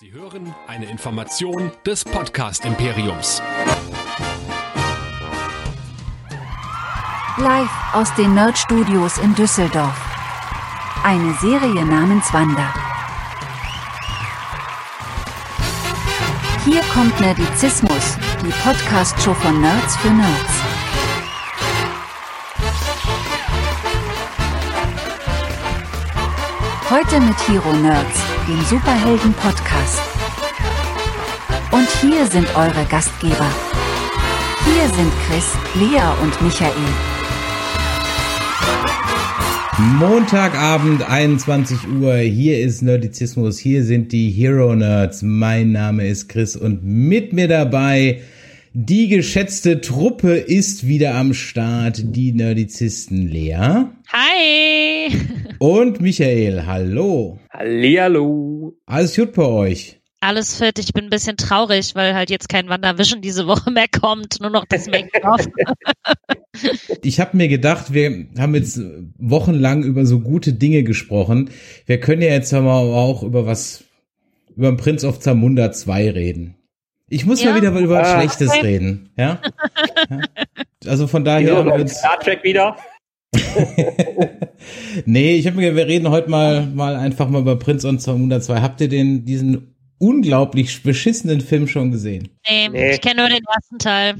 Sie hören eine Information des Podcast Imperiums. Live aus den Nerd Studios in Düsseldorf. Eine Serie namens Wanda. Hier kommt Nerdizismus, die Podcast-Show von Nerds für Nerds. Heute mit Hero Nerds, dem Superhelden-Podcast. Und hier sind eure Gastgeber. Hier sind Chris, Lea und Michael. Montagabend, 21 Uhr. Hier ist Nerdizismus. Hier sind die Hero Nerds. Mein Name ist Chris und mit mir dabei die geschätzte Truppe ist wieder am Start. Die Nerdizisten Lea. Hi. Und Michael. Hallo. Hallihallo. Alles gut bei euch? Alles fit. Ich bin ein bisschen traurig, weil halt jetzt kein Wandervision diese Woche mehr kommt. Nur noch das Make-up. ich habe mir gedacht, wir haben jetzt wochenlang über so gute Dinge gesprochen. Wir können ja jetzt aber auch über was, über den Prince of Zamunda 2 reden. Ich muss ja, mal wieder über ah. Schlechtes reden, ja? ja? Also von daher haben wir uns Star Trek wieder. nee, ich habe mir wir reden heute mal mal einfach mal über Prinz und 202. Habt ihr den diesen unglaublich beschissenen Film schon gesehen? Nee, nee. ich kenne nur den ersten Teil.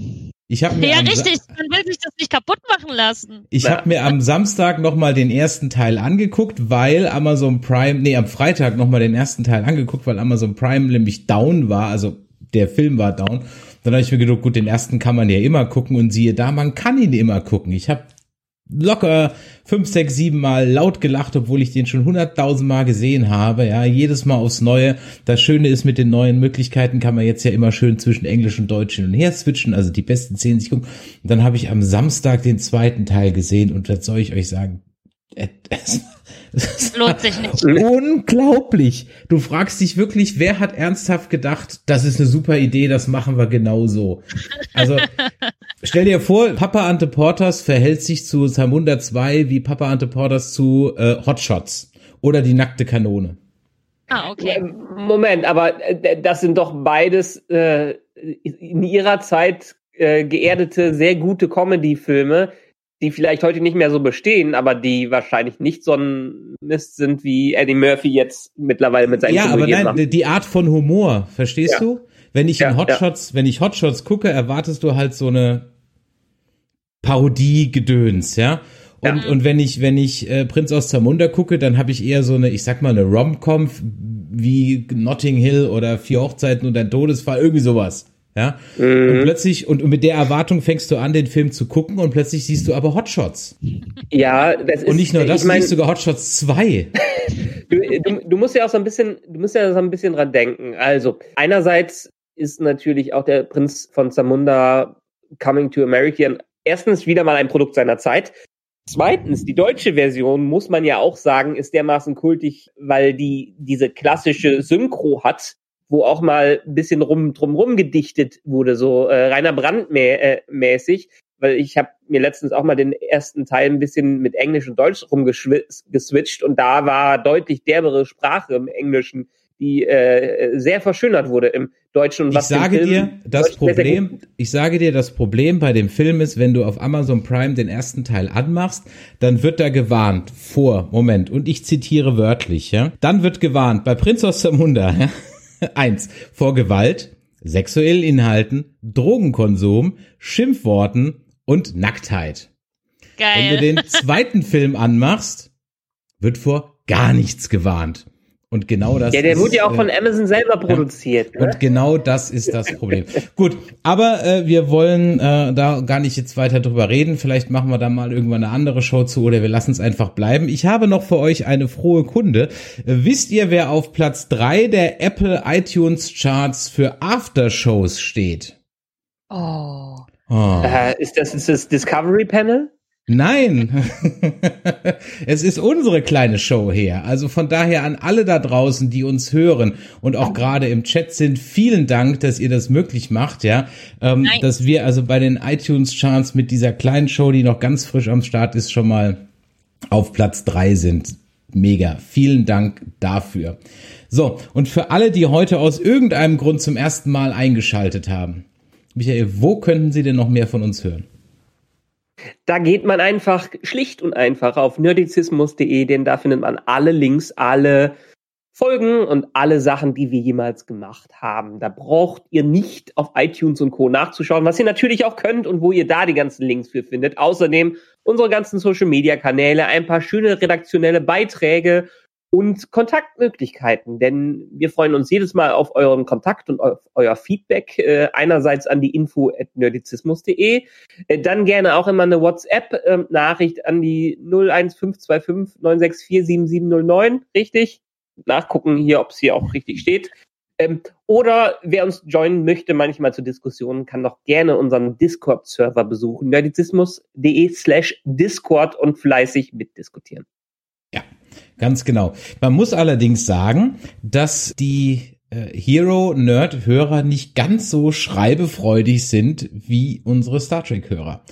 Ich habe mir ja richtig, man will sich das nicht kaputt machen lassen. Ich habe mir am Samstag noch mal den ersten Teil angeguckt, weil Amazon Prime, nee, am Freitag noch mal den ersten Teil angeguckt, weil Amazon Prime nämlich down war, also der Film war down. Dann habe ich mir gedacht, gut, den ersten kann man ja immer gucken und siehe da, man kann ihn immer gucken. Ich habe locker fünf, sechs, sieben Mal laut gelacht, obwohl ich den schon hunderttausend Mal gesehen habe. Ja, jedes Mal aufs Neue. Das Schöne ist, mit den neuen Möglichkeiten kann man jetzt ja immer schön zwischen Englisch und Deutsch hin und her switchen, also die besten sich gucken. Und dann habe ich am Samstag den zweiten Teil gesehen und was soll ich euch sagen? Es, es Lohnt sich nicht. Unglaublich. Du fragst dich wirklich, wer hat ernsthaft gedacht, das ist eine super Idee, das machen wir genauso. Also, stell dir vor, Papa Ante Porters verhält sich zu Samunda 2 wie Papa Ante Porters zu äh, Hotshots oder die nackte Kanone. Ah, okay. Moment, aber äh, das sind doch beides äh, in ihrer Zeit äh, geerdete, sehr gute Comedy-Filme, die vielleicht heute nicht mehr so bestehen, aber die wahrscheinlich nicht so ein Mist sind, wie Eddie Murphy jetzt mittlerweile mit seinen Ja, aber nein, macht. die Art von Humor, verstehst ja. du? Wenn ich ja, in Hotshots, ja. wenn ich Hotshots gucke, erwartest du halt so eine Parodie-Gedöns, ja? Und, und wenn ich, wenn ich äh, Prinz aus Zamunda gucke, dann habe ich eher so eine, ich sag mal, eine Rom-Com wie Notting Hill oder Vier Hochzeiten und ein Todesfall, irgendwie sowas. Ja. Mhm. Und plötzlich, und mit der Erwartung fängst du an, den Film zu gucken und plötzlich siehst du aber Hotshots. Ja, das ist. Und nicht nur das, ich mein, du siehst sogar Hotshots 2. du, du, du musst ja auch so ein bisschen, du musst ja so ein bisschen dran denken. Also, einerseits ist natürlich auch der Prinz von Zamunda Coming to America. Erstens wieder mal ein Produkt seiner Zeit. Zweitens, die deutsche Version, muss man ja auch sagen, ist dermaßen kultig, weil die diese klassische Synchro hat, wo auch mal ein bisschen rum drumrum gedichtet wurde, so äh, Rainer Brandt äh, mäßig, weil ich habe mir letztens auch mal den ersten Teil ein bisschen mit Englisch und Deutsch rumgeswitcht und da war deutlich derbere Sprache im Englischen, die äh, sehr verschönert wurde im Deutschen. Und was ich sage dir, das Problem, ich sage dir, das Problem bei dem Film ist, wenn du auf Amazon Prime den ersten Teil anmachst, dann wird da gewarnt vor, Moment, und ich zitiere wörtlich, ja, dann wird gewarnt bei Prinz aus Zamunda, ja, Eins, vor Gewalt, sexuellen Inhalten, Drogenkonsum, Schimpfworten und Nacktheit. Geil. Wenn du den zweiten Film anmachst, wird vor gar nichts gewarnt. Und genau das. Ja, der ist, wurde ja auch von äh, Amazon selber produziert. Ja, ne? Und genau das ist das Problem. Gut, aber äh, wir wollen äh, da gar nicht jetzt weiter drüber reden. Vielleicht machen wir da mal irgendwann eine andere Show zu oder wir lassen es einfach bleiben. Ich habe noch für euch eine frohe Kunde. Äh, wisst ihr, wer auf Platz drei der Apple iTunes Charts für Aftershows steht? Oh. oh. Äh, ist das ist das Discovery Panel? Nein, es ist unsere kleine Show her. Also von daher an alle da draußen, die uns hören und auch gerade im Chat sind, vielen Dank, dass ihr das möglich macht, ja, ähm, dass wir also bei den iTunes Charts mit dieser kleinen Show, die noch ganz frisch am Start ist, schon mal auf Platz drei sind. mega. Vielen Dank dafür. So, und für alle, die heute aus irgendeinem Grund zum ersten Mal eingeschaltet haben, Michael, wo könnten Sie denn noch mehr von uns hören? Da geht man einfach schlicht und einfach auf nerdizismus.de, denn da findet man alle Links, alle Folgen und alle Sachen, die wir jemals gemacht haben. Da braucht ihr nicht auf iTunes und Co. nachzuschauen, was ihr natürlich auch könnt und wo ihr da die ganzen Links für findet. Außerdem unsere ganzen Social Media Kanäle, ein paar schöne redaktionelle Beiträge und Kontaktmöglichkeiten, denn wir freuen uns jedes Mal auf euren Kontakt und auf euer Feedback. Äh, einerseits an die info at nerdizismus.de, äh, dann gerne auch immer eine WhatsApp-Nachricht ähm, an die 01525 964 7709, richtig? Nachgucken hier, ob es hier auch richtig steht. Ähm, oder wer uns joinen möchte, manchmal zu Diskussionen, kann doch gerne unseren Discord-Server besuchen, nerdizismus.de slash Discord und fleißig mitdiskutieren. Ganz genau. Man muss allerdings sagen, dass die äh, Hero-Nerd-Hörer nicht ganz so schreibefreudig sind wie unsere Star Trek-Hörer.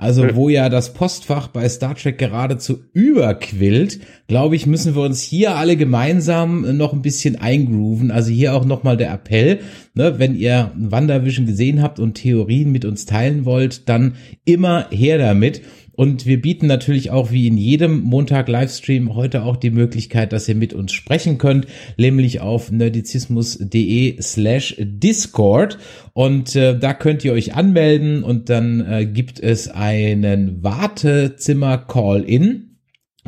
Also wo ja das Postfach bei Star Trek geradezu überquillt, glaube ich, müssen wir uns hier alle gemeinsam noch ein bisschen eingrooven. Also hier auch nochmal der Appell, ne, wenn ihr Wandervision gesehen habt und Theorien mit uns teilen wollt, dann immer her damit. Und wir bieten natürlich auch wie in jedem Montag Livestream heute auch die Möglichkeit, dass ihr mit uns sprechen könnt, nämlich auf nerdizismus.de slash Discord. Und äh, da könnt ihr euch anmelden und dann äh, gibt es einen Wartezimmer-Call-In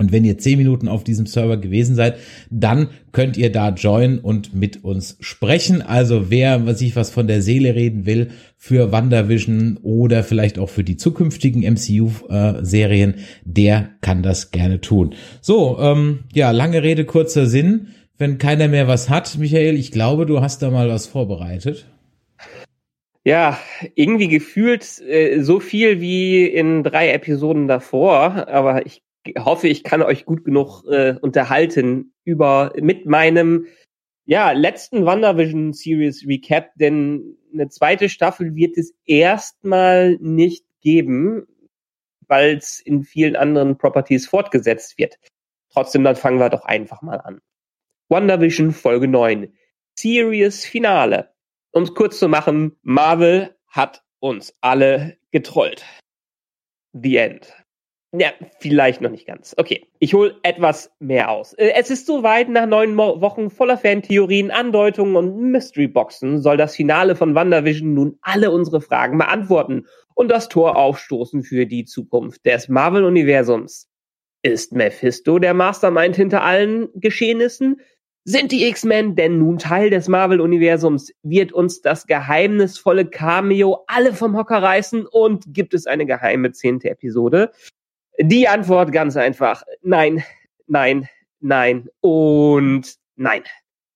und wenn ihr zehn Minuten auf diesem Server gewesen seid, dann könnt ihr da joinen und mit uns sprechen. Also wer sich was von der Seele reden will für WandaVision oder vielleicht auch für die zukünftigen MCU-Serien, der kann das gerne tun. So, ähm, ja, lange Rede, kurzer Sinn. Wenn keiner mehr was hat, Michael, ich glaube, du hast da mal was vorbereitet. Ja, irgendwie gefühlt äh, so viel wie in drei Episoden davor, aber ich hoffe, ich kann euch gut genug äh, unterhalten über mit meinem ja letzten WandaVision Series Recap, denn eine zweite Staffel wird es erstmal nicht geben, weil es in vielen anderen Properties fortgesetzt wird. Trotzdem, dann fangen wir doch einfach mal an. WandaVision Folge 9. Series Finale. Um es kurz zu machen, Marvel hat uns alle getrollt. The End. Ja, vielleicht noch nicht ganz. Okay, ich hole etwas mehr aus. Äh, es ist soweit, nach neun Wochen voller Fantheorien, Andeutungen und Mystery-Boxen soll das Finale von WandaVision nun alle unsere Fragen beantworten und das Tor aufstoßen für die Zukunft des Marvel-Universums. Ist Mephisto der Mastermind hinter allen Geschehnissen? Sind die X-Men denn nun Teil des Marvel-Universums? Wird uns das geheimnisvolle Cameo alle vom Hocker reißen? Und gibt es eine geheime zehnte Episode? Die Antwort ganz einfach. Nein, nein, nein und nein.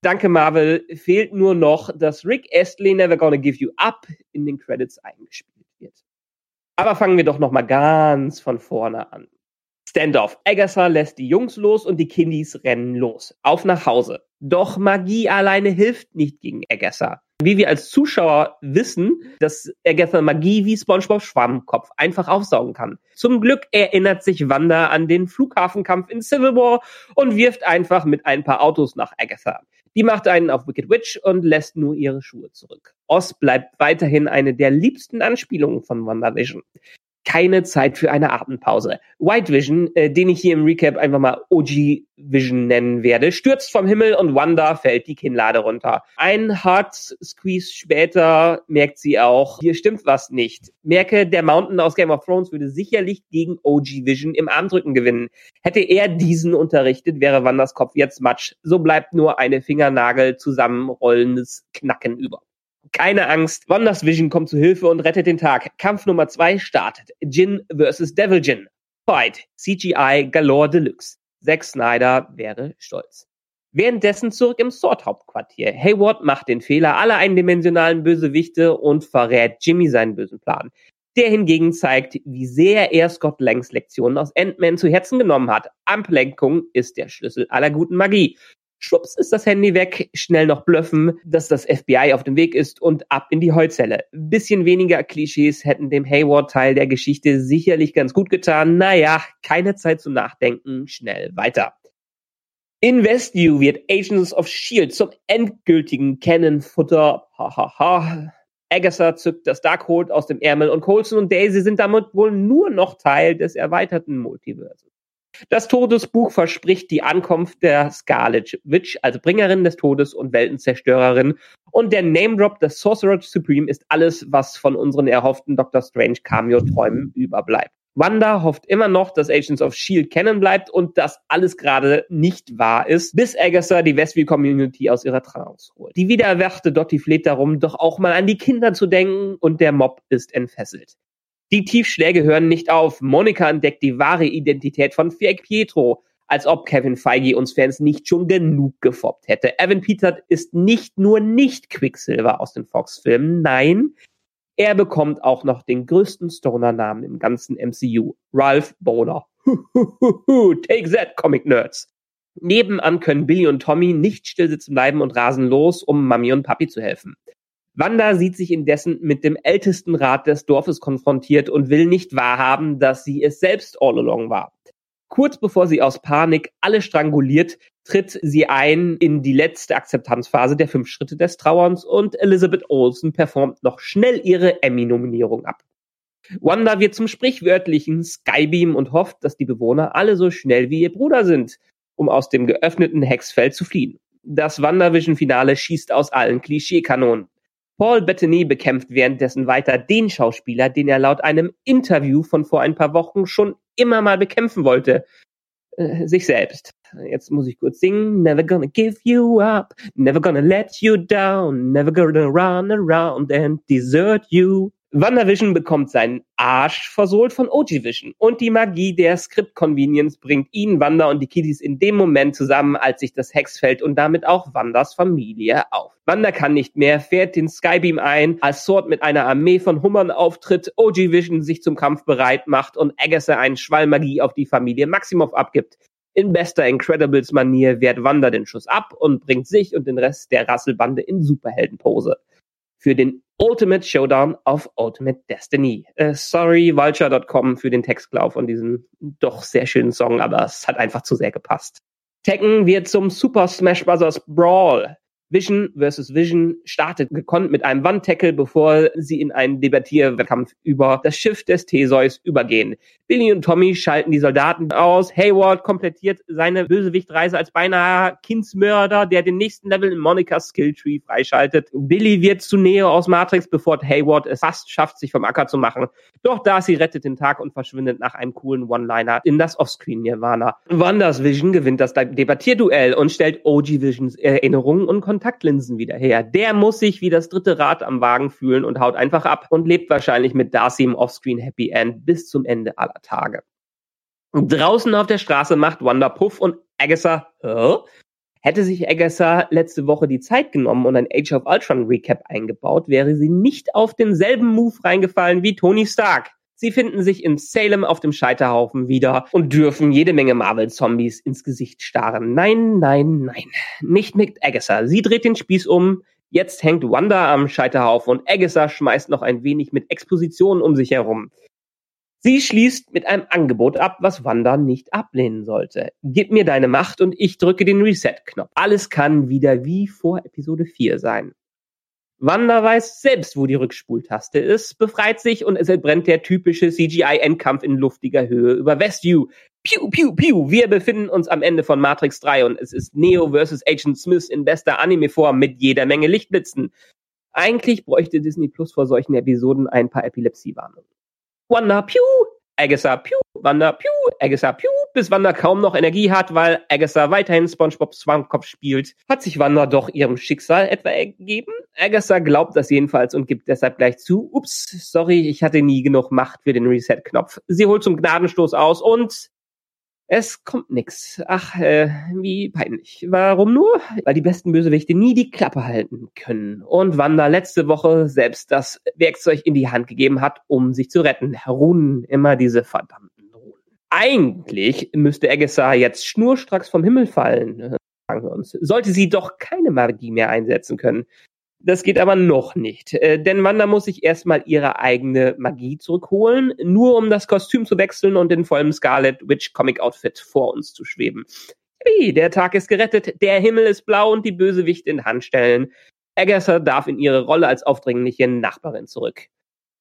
Danke, Marvel. Fehlt nur noch, dass Rick Astley Never Gonna Give You Up in den Credits eingespielt wird. Aber fangen wir doch noch mal ganz von vorne an. Standoff. Agatha lässt die Jungs los und die Kiddies rennen los. Auf nach Hause. Doch Magie alleine hilft nicht gegen Agatha. Wie wir als Zuschauer wissen, dass Agatha Magie wie SpongeBob Schwammkopf einfach aufsaugen kann. Zum Glück erinnert sich Wanda an den Flughafenkampf in Civil War und wirft einfach mit ein paar Autos nach Agatha. Die macht einen auf Wicked Witch und lässt nur ihre Schuhe zurück. Oz bleibt weiterhin eine der liebsten Anspielungen von WandaVision keine Zeit für eine Atempause. White Vision, äh, den ich hier im Recap einfach mal OG Vision nennen werde, stürzt vom Himmel und Wanda fällt die Kinnlade runter. Ein Hard Squeeze später merkt sie auch, hier stimmt was nicht. Merke, der Mountain aus Game of Thrones würde sicherlich gegen OG Vision im Armdrücken gewinnen. Hätte er diesen unterrichtet, wäre Wandas Kopf jetzt Matsch. So bleibt nur eine Fingernagel zusammenrollendes Knacken über. Keine Angst, Wonders Vision kommt zu Hilfe und rettet den Tag. Kampf Nummer zwei startet. Jin vs. Devil Jin. Fight. CGI Galore Deluxe. Zack Snyder wäre stolz. Währenddessen zurück im Sword-Hauptquartier. Hayward macht den Fehler aller eindimensionalen Bösewichte und verrät Jimmy seinen bösen Plan. Der hingegen zeigt, wie sehr er Scott Langs Lektionen aus Ant-Man zu Herzen genommen hat. Ablenkung ist der Schlüssel aller guten Magie. Schwupps ist das Handy weg, schnell noch blöffen, dass das FBI auf dem Weg ist und ab in die Heuzelle. Bisschen weniger Klischees hätten dem Hayward-Teil der Geschichte sicherlich ganz gut getan. Naja, keine Zeit zum Nachdenken, schnell weiter. In Westview wird Agents of S.H.I.E.L.D. zum endgültigen Cannon-Futter. Hahaha. Agatha zückt das Darkhold aus dem Ärmel und Coulson und Daisy sind damit wohl nur noch Teil des erweiterten Multiverses. Das Todesbuch verspricht die Ankunft der Scarlet Witch als Bringerin des Todes und Weltenzerstörerin. Und der Name Drop des Sorcerer Supreme ist alles, was von unseren erhofften Doctor Strange Cameo-Träumen überbleibt. Wanda hofft immer noch, dass Agents of S.H.I.E.L.D. kennen bleibt und dass alles gerade nicht wahr ist, bis Agatha die Westview-Community aus ihrer Trance holt. Die wiedererwachte Dottie fleht darum, doch auch mal an die Kinder zu denken und der Mob ist entfesselt. Die Tiefschläge hören nicht auf. Monika entdeckt die wahre Identität von Fake Pietro, als ob Kevin Feige uns Fans nicht schon genug gefoppt hätte. Evan Peters ist nicht nur nicht Quicksilver aus den Fox-Filmen, nein, er bekommt auch noch den größten Stoner-Namen im ganzen MCU. Ralph Boner. Take that, Comic Nerds. Nebenan können Billy und Tommy nicht still sitzen bleiben und rasen los, um Mami und Papi zu helfen. Wanda sieht sich indessen mit dem ältesten Rat des Dorfes konfrontiert und will nicht wahrhaben, dass sie es selbst all along war. Kurz bevor sie aus Panik alle stranguliert, tritt sie ein in die letzte Akzeptanzphase der fünf Schritte des Trauerns und Elizabeth Olsen performt noch schnell ihre Emmy-Nominierung ab. Wanda wird zum sprichwörtlichen Skybeam und hofft, dass die Bewohner alle so schnell wie ihr Bruder sind, um aus dem geöffneten Hexfeld zu fliehen. Das WandaVision-Finale schießt aus allen Klischeekanonen. Paul Bettany bekämpft währenddessen weiter den Schauspieler, den er laut einem Interview von vor ein paar Wochen schon immer mal bekämpfen wollte. Äh, sich selbst. Jetzt muss ich kurz singen. Never gonna give you up, never gonna let you down, never gonna run around and desert you. WandaVision bekommt seinen Arsch versohlt von OG Vision und die Magie der Script Convenience bringt ihn, Wanda und die Kiddies in dem Moment zusammen, als sich das Hexfeld und damit auch Wandas Familie auf. Wanda kann nicht mehr, fährt den Skybeam ein, als Sword mit einer Armee von Hummern auftritt, OG Vision sich zum Kampf bereit macht und Agatha einen Schwall Magie auf die Familie Maximoff abgibt. In bester Incredibles-Manier wehrt Wanda den Schuss ab und bringt sich und den Rest der Rasselbande in Superheldenpose. Für den Ultimate Showdown of Ultimate Destiny. Äh, sorry, Vulture.com für den Textklau von diesem doch sehr schönen Song, aber es hat einfach zu sehr gepasst. Tekken wird zum Super Smash Bros. Brawl. Vision versus Vision startet gekonnt mit einem Wandtackle, bevor sie in einen Debattierwettkampf über das Schiff des Theseus übergehen. Billy und Tommy schalten die Soldaten aus. Hayward komplettiert seine Bösewichtreise als beinahe Kindsmörder, der den nächsten Level in Monikas Skilltree freischaltet. Billy wird zu Neo aus Matrix, bevor Hayward es fast schafft, sich vom Acker zu machen. Doch Darcy rettet den Tag und verschwindet nach einem coolen One-Liner in das Offscreen Nirvana. Wanders Vision gewinnt das Debattierduell und stellt OG Visions Erinnerungen und Kontaktlinsen wieder her. Der muss sich wie das dritte Rad am Wagen fühlen und haut einfach ab und lebt wahrscheinlich mit Darcy im Offscreen Happy End bis zum Ende aller Tage. Draußen auf der Straße macht Wanda Puff und Agatha, Hä? Hätte sich Agatha letzte Woche die Zeit genommen und ein Age of Ultron Recap eingebaut, wäre sie nicht auf denselben Move reingefallen wie Tony Stark. Sie finden sich in Salem auf dem Scheiterhaufen wieder und dürfen jede Menge Marvel-Zombies ins Gesicht starren. Nein, nein, nein. Nicht mit Agatha. Sie dreht den Spieß um. Jetzt hängt Wanda am Scheiterhaufen und Agatha schmeißt noch ein wenig mit Expositionen um sich herum. Sie schließt mit einem Angebot ab, was Wanda nicht ablehnen sollte. Gib mir deine Macht und ich drücke den Reset-Knopf. Alles kann wieder wie vor Episode 4 sein. Wanda weiß selbst, wo die Rückspultaste ist, befreit sich und es entbrennt der typische CGI-Endkampf in luftiger Höhe über Westview. Piu, piu, piu. Wir befinden uns am Ende von Matrix 3 und es ist Neo vs. Agent Smith in bester Anime-Form mit jeder Menge Lichtblitzen. Eigentlich bräuchte Disney Plus vor solchen Episoden ein paar Epilepsiewarnungen. Wanda, piu, Agatha, piu, Wanda, piu, Agatha, piu, bis Wanda kaum noch Energie hat, weil Agatha weiterhin SpongeBob Schwammkopf spielt, hat sich Wanda doch ihrem Schicksal etwa ergeben. Agatha glaubt das jedenfalls und gibt deshalb gleich zu, ups, sorry, ich hatte nie genug Macht für den Reset-Knopf. Sie holt zum Gnadenstoß aus und es kommt nix. Ach, äh, wie peinlich. Warum nur? Weil die besten Bösewichte nie die Klappe halten können. Und Wanda letzte Woche selbst das Werkzeug in die Hand gegeben hat, um sich zu retten. Runen, immer diese verdammten Runen. Eigentlich müsste Agatha jetzt schnurstracks vom Himmel fallen, äh, sagen wir uns. Sollte sie doch keine Magie mehr einsetzen können. Das geht aber noch nicht, äh, denn Wanda muss sich erstmal ihre eigene Magie zurückholen, nur um das Kostüm zu wechseln und in vollem Scarlet Witch Comic Outfit vor uns zu schweben. Yippie, der Tag ist gerettet, der Himmel ist blau und die Bösewicht in Handstellen. Agatha darf in ihre Rolle als aufdringliche Nachbarin zurück.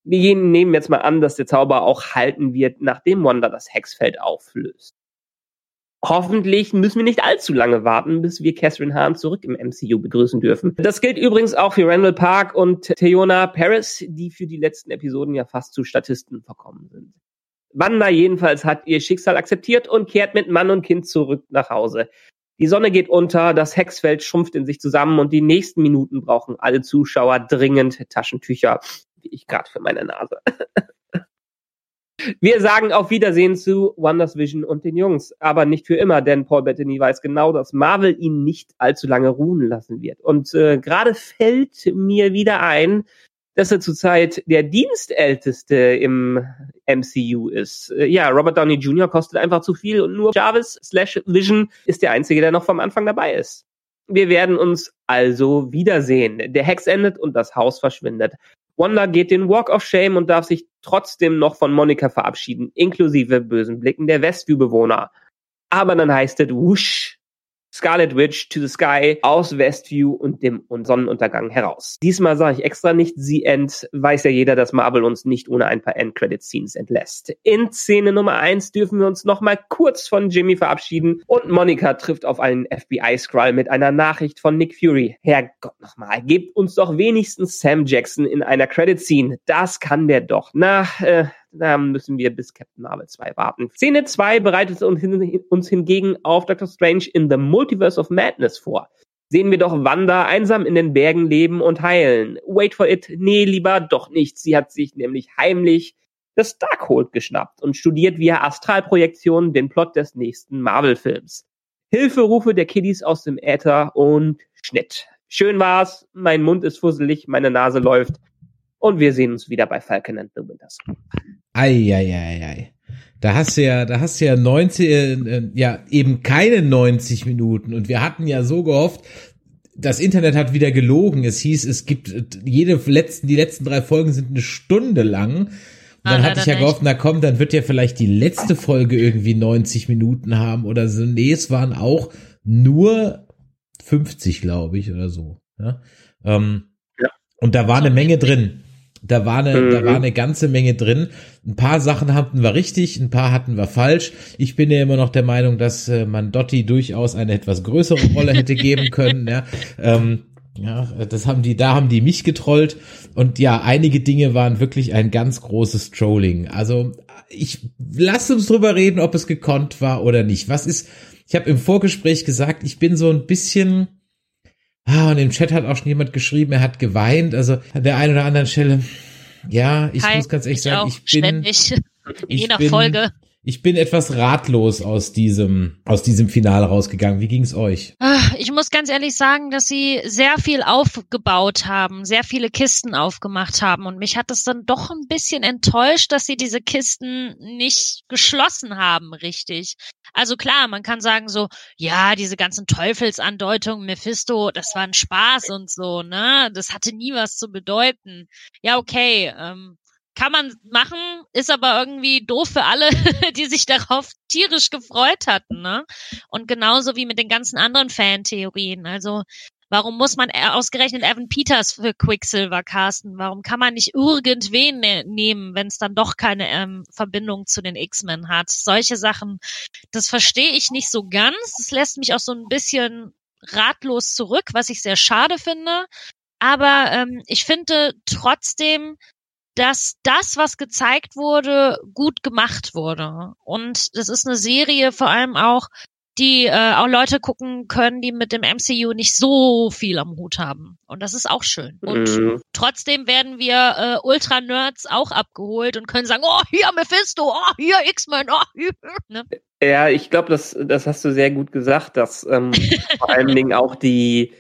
Wir nehmen jetzt mal an, dass der Zauber auch halten wird, nachdem Wanda das Hexfeld auflöst. Hoffentlich müssen wir nicht allzu lange warten, bis wir Catherine Hahn zurück im MCU begrüßen dürfen. Das gilt übrigens auch für Randall Park und Theona Paris, die für die letzten Episoden ja fast zu Statisten verkommen sind. Wanda jedenfalls hat ihr Schicksal akzeptiert und kehrt mit Mann und Kind zurück nach Hause. Die Sonne geht unter, das Hexfeld schrumpft in sich zusammen und die nächsten Minuten brauchen alle Zuschauer dringend Taschentücher, wie ich gerade für meine Nase. Wir sagen auf Wiedersehen zu Wonders Vision und den Jungs, aber nicht für immer, denn Paul Bettany weiß genau, dass Marvel ihn nicht allzu lange ruhen lassen wird. Und äh, gerade fällt mir wieder ein, dass er zurzeit der Dienstälteste im MCU ist. Äh, ja, Robert Downey Jr. kostet einfach zu viel und nur Jarvis slash Vision ist der Einzige, der noch vom Anfang dabei ist. Wir werden uns also wiedersehen. Der Hex endet und das Haus verschwindet. Wanda geht den Walk of Shame und darf sich trotzdem noch von Monika verabschieden, inklusive bösen Blicken der Westview-Bewohner. Aber dann heißt es, wusch, Scarlet Witch to the Sky aus Westview und dem Sonnenuntergang heraus. Diesmal sage ich extra nicht The End, weiß ja jeder, dass Marvel uns nicht ohne ein paar End-Credit-Scenes entlässt. In Szene Nummer eins dürfen wir uns nochmal kurz von Jimmy verabschieden und Monica trifft auf einen FBI-Scroll mit einer Nachricht von Nick Fury. Herrgott nochmal, gebt uns doch wenigstens Sam Jackson in einer Credit-Scene. Das kann der doch. Na, äh, da müssen wir bis Captain Marvel 2 warten. Szene 2 bereitet uns, hin, uns hingegen auf Doctor Strange in the Multiverse of Madness vor. Sehen wir doch Wanda einsam in den Bergen leben und heilen. Wait for it. Nee, lieber doch nicht. Sie hat sich nämlich heimlich das Darkhold geschnappt und studiert via Astralprojektion den Plot des nächsten Marvel-Films. Hilferufe der Kiddies aus dem Äther und Schnitt. Schön war's, mein Mund ist fusselig, meine Nase läuft und wir sehen uns wieder bei Falcon and the Winter Soldier. Eieiei. Da hast du ja, da hast du ja 90, äh, ja, eben keine 90 Minuten. Und wir hatten ja so gehofft, das Internet hat wieder gelogen. Es hieß, es gibt jede letzten, die letzten drei Folgen sind eine Stunde lang. Und dann ah, hatte ich ja gehofft, na komm, dann wird ja vielleicht die letzte Folge irgendwie 90 Minuten haben oder so. Nee, es waren auch nur 50, glaube ich, oder so. Ja? Ähm, ja. Und da war eine Menge drin. Da war eine, mhm. da war eine ganze Menge drin. Ein paar Sachen hatten wir richtig, ein paar hatten wir falsch. Ich bin ja immer noch der Meinung, dass äh, man Dotti durchaus eine etwas größere Rolle hätte geben können. Ja, ähm, ja, das haben die, da haben die mich getrollt. Und ja, einige Dinge waren wirklich ein ganz großes Trolling. Also ich lass uns drüber reden, ob es gekonnt war oder nicht. Was ist? Ich habe im Vorgespräch gesagt, ich bin so ein bisschen Ah, und im Chat hat auch schon jemand geschrieben, er hat geweint. Also an der einen oder anderen Stelle, ja, ich Hi, muss ganz ehrlich sagen, ich bin, ständig, in jeder bin, Folge ich bin etwas ratlos aus diesem, aus diesem Finale rausgegangen. Wie ging's euch? Ah, ich muss ganz ehrlich sagen, dass sie sehr viel aufgebaut haben, sehr viele Kisten aufgemacht haben. Und mich hat es dann doch ein bisschen enttäuscht, dass sie diese Kisten nicht geschlossen haben, richtig. Also klar, man kann sagen so, ja, diese ganzen Teufelsandeutungen, Mephisto, das war ein Spaß und so, ne? Das hatte nie was zu bedeuten. Ja, okay, ähm, kann man machen, ist aber irgendwie doof für alle, die sich darauf tierisch gefreut hatten, ne? Und genauso wie mit den ganzen anderen Fantheorien. Also, warum muss man ausgerechnet Evan Peters für Quicksilver casten? Warum kann man nicht irgendwen ne nehmen, wenn es dann doch keine ähm, Verbindung zu den X-Men hat? Solche Sachen, das verstehe ich nicht so ganz. Das lässt mich auch so ein bisschen ratlos zurück, was ich sehr schade finde. Aber ähm, ich finde trotzdem, dass das, was gezeigt wurde, gut gemacht wurde. Und das ist eine Serie vor allem auch, die äh, auch Leute gucken können, die mit dem MCU nicht so viel am Hut haben. Und das ist auch schön. Und mhm. trotzdem werden wir äh, Ultra-Nerds auch abgeholt und können sagen, oh, hier Mephisto, oh, hier X-Men, oh, hier. Ne? Ja, ich glaube, das, das hast du sehr gut gesagt, dass ähm, vor allen Dingen auch die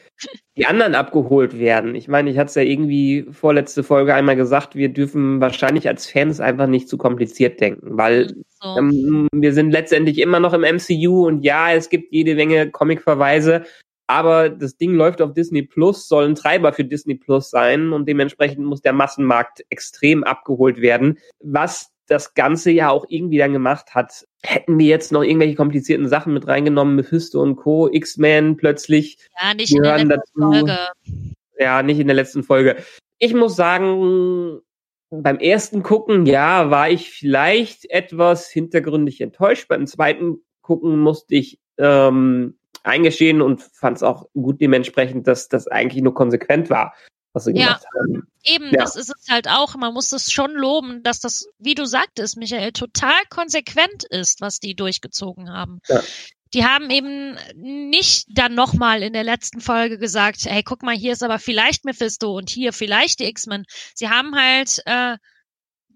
die anderen abgeholt werden. Ich meine, ich hatte es ja irgendwie vorletzte Folge einmal gesagt, wir dürfen wahrscheinlich als Fans einfach nicht zu kompliziert denken, weil so. ähm, wir sind letztendlich immer noch im MCU und ja, es gibt jede Menge Comic-Verweise, aber das Ding läuft auf Disney Plus, soll ein Treiber für Disney Plus sein und dementsprechend muss der Massenmarkt extrem abgeholt werden, was das Ganze ja auch irgendwie dann gemacht hat. Hätten wir jetzt noch irgendwelche komplizierten Sachen mit reingenommen, Mephisto und Co., X-Men plötzlich. Ja, nicht in der letzten dazu. Folge. Ja, nicht in der letzten Folge. Ich muss sagen, beim ersten Gucken, ja, war ich vielleicht etwas hintergründig enttäuscht. Beim zweiten Gucken musste ich ähm, eingestehen und fand es auch gut dementsprechend, dass das eigentlich nur konsequent war, was sie ja, gemacht haben. Eben, ja. das ist es halt auch. Man muss es schon loben, dass das, wie du sagtest, Michael, total konsequent ist, was die durchgezogen haben. Ja die haben eben nicht dann nochmal in der letzten Folge gesagt, hey, guck mal, hier ist aber vielleicht Mephisto und hier vielleicht die X-Men. Sie haben halt äh,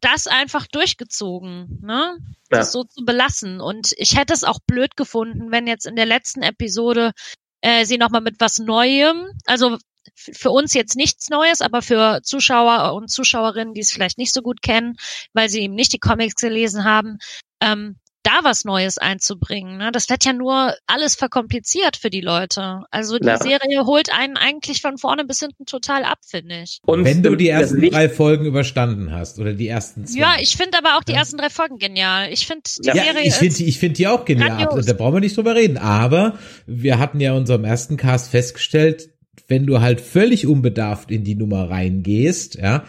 das einfach durchgezogen, ne? Ja. Das so zu belassen. Und ich hätte es auch blöd gefunden, wenn jetzt in der letzten Episode äh, sie nochmal mit was Neuem, also für uns jetzt nichts Neues, aber für Zuschauer und Zuschauerinnen, die es vielleicht nicht so gut kennen, weil sie eben nicht die Comics gelesen haben, ähm, da was Neues einzubringen. Ne? Das wird ja nur alles verkompliziert für die Leute. Also die ja. Serie holt einen eigentlich von vorne bis hinten total ab, finde ich. Und wenn du die ersten drei Folgen überstanden hast oder die ersten zwei. Ja, ich finde aber auch die ersten drei Folgen genial. Ich finde die ja, Serie. Ich finde ich finde die auch genial. Grandios. Da brauchen wir nicht drüber reden. Aber wir hatten ja in unserem ersten Cast festgestellt, wenn du halt völlig unbedarft in die Nummer reingehst, ja,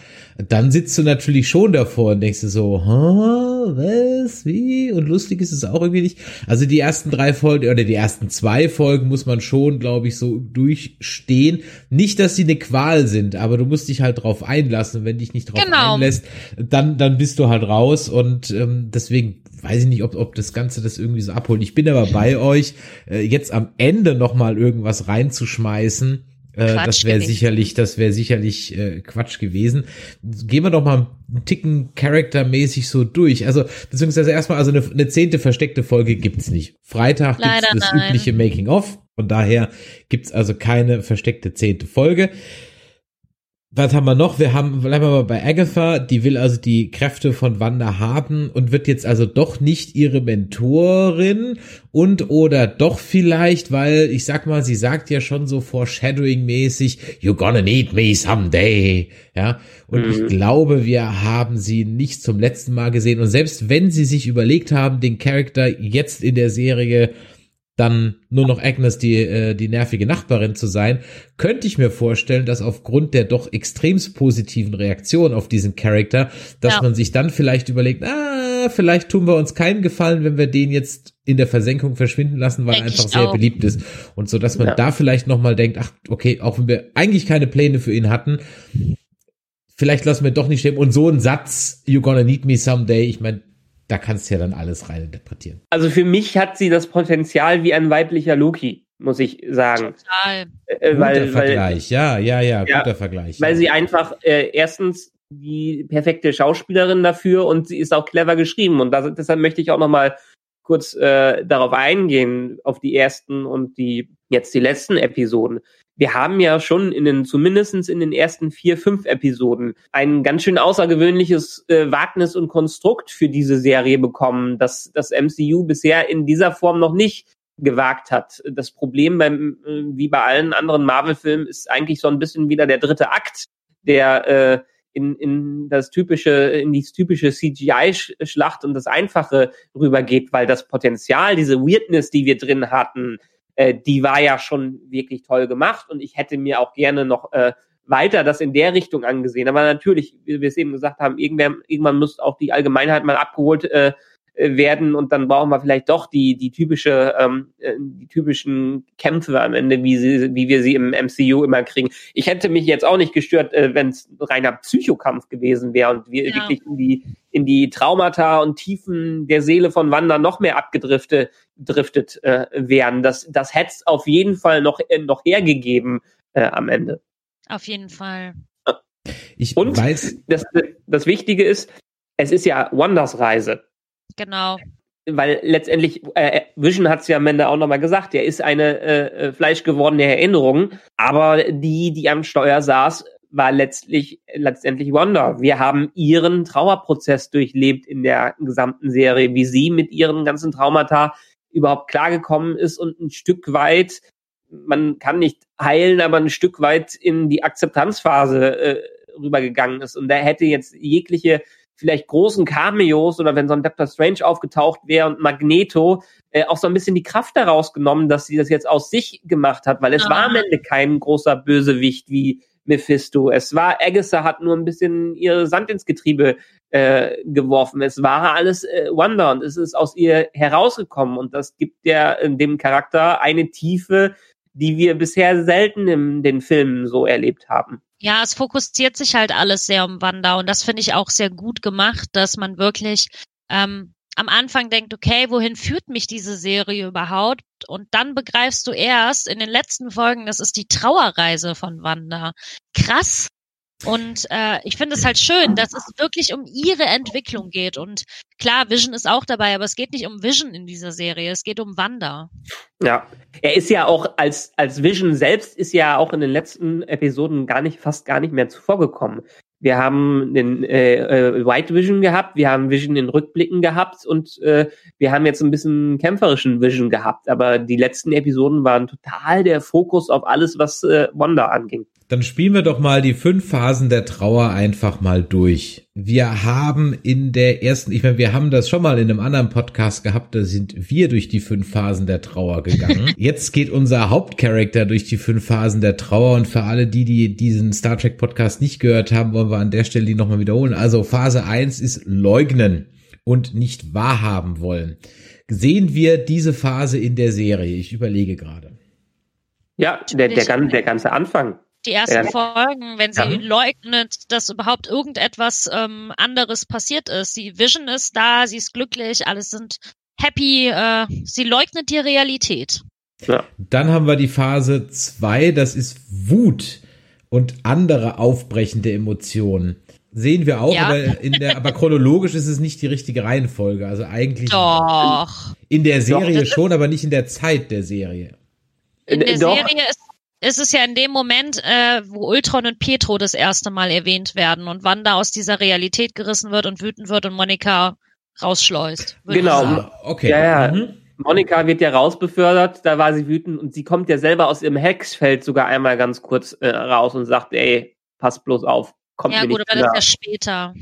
dann sitzt du natürlich schon davor und denkst du so, huh, was, wie? Und lustig ist es auch irgendwie nicht. Also die ersten drei Folgen oder die ersten zwei Folgen muss man schon, glaube ich, so durchstehen. Nicht, dass sie eine Qual sind, aber du musst dich halt drauf einlassen. Und wenn dich nicht drauf genau. einlässt, dann, dann bist du halt raus und ähm, deswegen weiß ich nicht, ob, ob das Ganze das irgendwie so abholt. Ich bin aber bei euch, äh, jetzt am Ende nochmal irgendwas reinzuschmeißen äh, das wäre sicherlich, das wäre sicherlich äh, Quatsch gewesen. Gehen wir doch mal einen Ticken charaktermäßig so durch. Also, beziehungsweise erstmal, also eine, eine zehnte versteckte Folge gibt's nicht. Freitag Leider gibt's das nein. übliche Making-of. Von daher gibt's also keine versteckte zehnte Folge was haben wir noch? Wir haben, bleiben wir mal bei Agatha, die will also die Kräfte von Wanda haben und wird jetzt also doch nicht ihre Mentorin und oder doch vielleicht, weil ich sag mal, sie sagt ja schon so foreshadowing-mäßig, you're gonna need me someday, ja. Und mhm. ich glaube, wir haben sie nicht zum letzten Mal gesehen und selbst wenn sie sich überlegt haben, den Charakter jetzt in der Serie dann nur noch Agnes die, äh, die nervige Nachbarin zu sein, könnte ich mir vorstellen, dass aufgrund der doch extremst positiven Reaktion auf diesen Charakter, dass ja. man sich dann vielleicht überlegt, ah, vielleicht tun wir uns keinen Gefallen, wenn wir den jetzt in der Versenkung verschwinden lassen, weil Denk er einfach sehr auch. beliebt ist. Und so, dass man ja. da vielleicht nochmal denkt, ach, okay, auch wenn wir eigentlich keine Pläne für ihn hatten, vielleicht lassen wir doch nicht stehen. Und so ein Satz, you're gonna need me someday, ich meine, da kannst du ja dann alles reininterpretieren. Also für mich hat sie das Potenzial wie ein weiblicher Loki, muss ich sagen. Total. Äh, guter weil, Vergleich, ja, ja, ja, ja, guter Vergleich. Weil ja. sie einfach äh, erstens die perfekte Schauspielerin dafür und sie ist auch clever geschrieben und das, deshalb möchte ich auch noch mal kurz äh, darauf eingehen auf die ersten und die jetzt die letzten Episoden wir haben ja schon in den, zumindestens in den ersten vier, fünf Episoden ein ganz schön außergewöhnliches äh, Wagnis und Konstrukt für diese Serie bekommen, das das MCU bisher in dieser Form noch nicht gewagt hat. Das Problem beim, äh, wie bei allen anderen Marvel-Filmen ist eigentlich so ein bisschen wieder der dritte Akt, der äh, in, in das typische, in die typische CGI-Schlacht und das Einfache rübergeht, weil das Potenzial, diese Weirdness, die wir drin hatten, äh, die war ja schon wirklich toll gemacht und ich hätte mir auch gerne noch äh, weiter das in der Richtung angesehen. Aber natürlich, wie wir es eben gesagt haben, irgendwann, irgendwann muss auch die Allgemeinheit mal abgeholt äh, werden und dann brauchen wir vielleicht doch die die typische ähm, äh, die typischen Kämpfe am Ende, wie sie wie wir sie im MCU immer kriegen. Ich hätte mich jetzt auch nicht gestört, äh, wenn es reiner Psychokampf gewesen wäre und wir ja. wirklich in die in die Traumata und Tiefen der Seele von Wanda noch mehr abgedriftet driftet äh, wären. Das das hätte es auf jeden Fall noch äh, noch hergegeben äh, am Ende. Auf jeden Fall. Ich und weiß. Das, das Wichtige ist, es ist ja Wanders Reise. Genau. Weil letztendlich, äh, Vision hat es ja am Ende auch nochmal gesagt, er ist eine äh, äh, fleischgewordene Erinnerung, aber die, die am Steuer saß, war letztlich letztendlich Wanda. Wir haben ihren Trauerprozess durchlebt in der gesamten Serie, wie sie mit ihren ganzen Traumata überhaupt klargekommen ist und ein Stück weit, man kann nicht heilen, aber ein Stück weit in die Akzeptanzphase äh, rübergegangen ist. Und da hätte jetzt jegliche vielleicht großen Cameos oder wenn so ein Doctor Strange aufgetaucht wäre und Magneto äh, auch so ein bisschen die Kraft daraus genommen, dass sie das jetzt aus sich gemacht hat, weil es Ah. war am Ende kein großer Bösewicht wie Mephisto. Es war Agatha hat nur ein bisschen ihre Sand ins Getriebe äh, geworfen. Es war alles äh, Wonder und es ist aus ihr herausgekommen und das gibt der in dem Charakter eine Tiefe, die wir bisher selten in den Filmen so erlebt haben. Ja, es fokussiert sich halt alles sehr um Wanda und das finde ich auch sehr gut gemacht, dass man wirklich ähm, am Anfang denkt, okay, wohin führt mich diese Serie überhaupt? Und dann begreifst du erst in den letzten Folgen, das ist die Trauerreise von Wanda. Krass. Und äh, ich finde es halt schön, dass es wirklich um ihre Entwicklung geht. Und klar, Vision ist auch dabei, aber es geht nicht um Vision in dieser Serie, es geht um Wanda. Ja, er ist ja auch als als Vision selbst ist ja auch in den letzten Episoden gar nicht fast gar nicht mehr zuvor gekommen. Wir haben den äh, äh, White Vision gehabt, wir haben Vision in Rückblicken gehabt und äh, wir haben jetzt ein bisschen kämpferischen Vision gehabt. Aber die letzten Episoden waren total der Fokus auf alles, was äh, Wanda anging. Dann spielen wir doch mal die fünf Phasen der Trauer einfach mal durch. Wir haben in der ersten, ich meine, wir haben das schon mal in einem anderen Podcast gehabt, da sind wir durch die fünf Phasen der Trauer gegangen. Jetzt geht unser Hauptcharakter durch die fünf Phasen der Trauer und für alle die, die diesen Star Trek Podcast nicht gehört haben, wollen wir an der Stelle die nochmal wiederholen. Also Phase eins ist leugnen und nicht wahrhaben wollen. Sehen wir diese Phase in der Serie? Ich überlege gerade. Ja, der, der, der ganze Anfang. Die ersten Ja. Folgen, wenn sie Ja. leugnet, dass überhaupt irgendetwas ähm, anderes passiert ist. Die Vision ist da, sie ist glücklich, alles sind happy, äh, sie leugnet die Realität. Ja. Dann haben wir die Phase zwei, das ist Wut und andere aufbrechende Emotionen. Sehen wir auch, Ja. aber in der, aber chronologisch ist es nicht die richtige Reihenfolge. Also eigentlich Doch. in der Serie ist- schon, aber nicht in der Zeit der Serie. In Äh, der doch. Serie ist, ist es ja in dem Moment, äh, wo Ultron und Pietro das erste Mal erwähnt werden und Wanda aus dieser Realität gerissen wird und wütend wird und Monika rausschleust. Genau. okay. Ja, ja. Mhm. Monika wird ja rausbefördert, da war sie wütend und sie kommt ja selber aus ihrem Hexfeld sogar einmal ganz kurz äh, raus und sagt, ey, pass bloß auf, kommt Ja mir gut, nicht aber das ist ja später.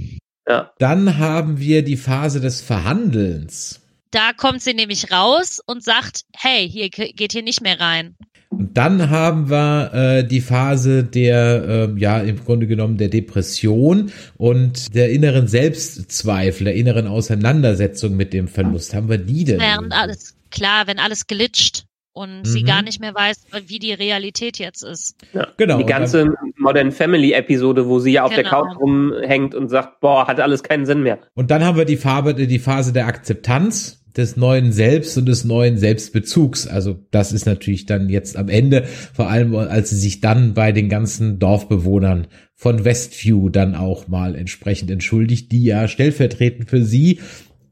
ja. Dann haben wir die Phase des Verhandelns. Da kommt sie nämlich raus und sagt, hey, hier ge- geht hier nicht mehr rein. Und dann haben wir äh, die Phase der, ähm, ja, im Grunde genommen der Depression und der inneren Selbstzweifel, der inneren Auseinandersetzung mit dem Verlust. Haben wir die denn? Während alles, klar, wenn alles glitscht und sie Mhm. gar nicht mehr weiß, wie die Realität jetzt ist. Ja. Genau, Die und dann- ganze Modern Family Episode, wo sie ja auf der Genau. Couch rumhängt und sagt, boah, hat alles keinen Sinn mehr. Und dann haben wir die Farbe, die Phase der Akzeptanz des neuen Selbst und des neuen Selbstbezugs. Also das ist natürlich dann jetzt am Ende, vor allem als sie sich dann bei den ganzen Dorfbewohnern von Westview dann auch mal entsprechend entschuldigt, die ja stellvertretend für sie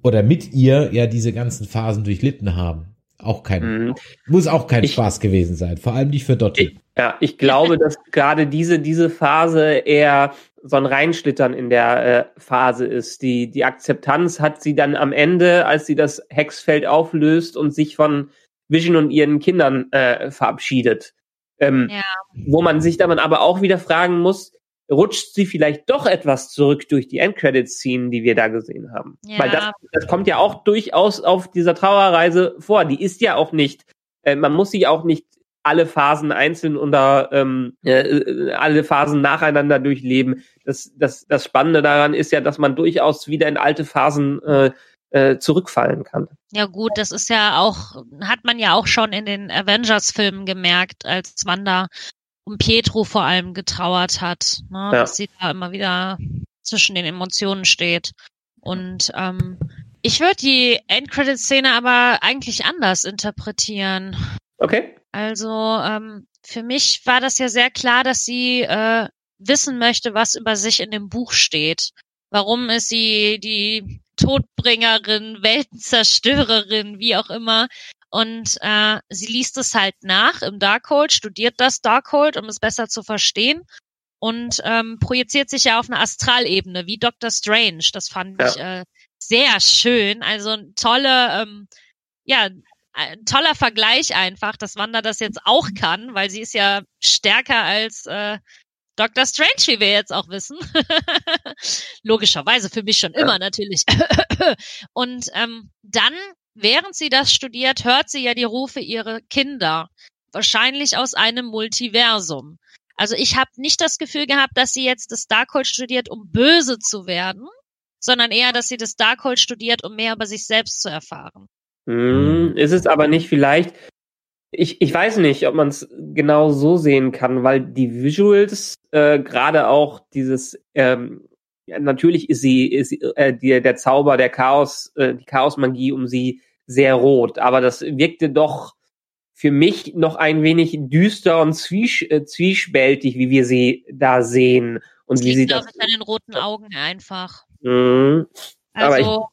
oder mit ihr ja diese ganzen Phasen durchlitten haben. Auch kein, Mhm. muss auch kein Ich- Spaß gewesen sein, vor allem nicht für Dotti. Ja, ich glaube, dass gerade diese, diese Phase eher so ein Reinschlittern in der äh, Phase ist. Die, die Akzeptanz hat sie dann am Ende, als sie das Hexfeld auflöst und sich von Vision und ihren Kindern äh, verabschiedet. Ähm, Ja. Wo man sich dann aber auch wieder fragen muss, rutscht sie vielleicht doch etwas zurück durch die Endcredit-Szenen, die wir da gesehen haben. Ja. Weil das, das kommt ja auch durchaus auf dieser Trauerreise vor. Die ist ja auch nicht, äh, man muss sie auch nicht alle Phasen einzeln oder ähm, äh, äh, alle Phasen nacheinander durchleben. Das, das, das Spannende daran ist ja, dass man durchaus wieder in alte Phasen äh, äh, zurückfallen kann. Ja gut, das ist ja auch, hat man ja auch schon in den Avengers-Filmen gemerkt, als Wanda um Pietro vor allem getrauert hat, ne, Ja. dass sie da immer wieder zwischen den Emotionen steht. Und ähm, ich würde die Endcredit-Szene aber eigentlich anders interpretieren. Okay? Also ähm, für mich war das ja sehr klar, dass sie äh, wissen möchte, was über sich in dem Buch steht. Warum ist sie die Todbringerin, Weltenzerstörerin, wie auch immer. Und äh, sie liest es halt nach im Darkhold, studiert das Darkhold, um es besser zu verstehen. Und ähm, projiziert sich ja auf eine Astralebene, wie Doctor Strange. Das fand Ja. ich äh, sehr schön. Also ein tolle, ähm, ja, ein toller Vergleich einfach, dass Wanda das jetzt auch kann, weil sie ist ja stärker als äh, Dr. Strange, wie wir jetzt auch wissen. Logischerweise für mich schon immer natürlich. Und ähm, dann, während sie das studiert, hört sie ja die Rufe ihrer Kinder. Wahrscheinlich aus einem Multiversum. Also ich habe nicht das Gefühl gehabt, dass sie jetzt das Darkhold studiert, um böse zu werden, sondern eher, dass sie das Darkhold studiert, um mehr über sich selbst zu erfahren. Hm, ist es aber nicht vielleicht, ich, ich weiß nicht, ob man es genau so sehen kann, weil die Visuals, äh, gerade auch dieses, ähm, ja, natürlich ist sie, ist äh, die, der Zauber, der Chaos, äh, die Chaosmagie um sie sehr rot, aber das wirkte doch für mich noch ein wenig düster und zwiesch, äh, zwiespältig, wie wir sie da sehen und das wie sie das. das. an den roten Augen einfach. Mhm. Ich- Also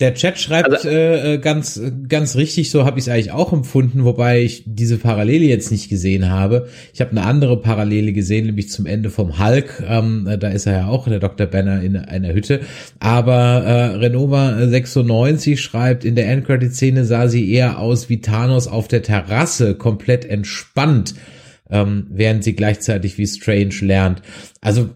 Der Chat schreibt Also- äh, ganz ganz richtig, so habe ich es eigentlich auch empfunden, wobei ich diese Parallele jetzt nicht gesehen habe. Ich habe eine andere Parallele gesehen, nämlich zum Ende vom Hulk. Ähm, äh, da ist er ja auch, der Dr. Banner in einer Hütte. Aber äh, Renova 96 schreibt, in der Endcredit-Szene sah sie eher aus wie Thanos auf der Terrasse, komplett entspannt, ähm, während sie gleichzeitig wie Strange lernt. Also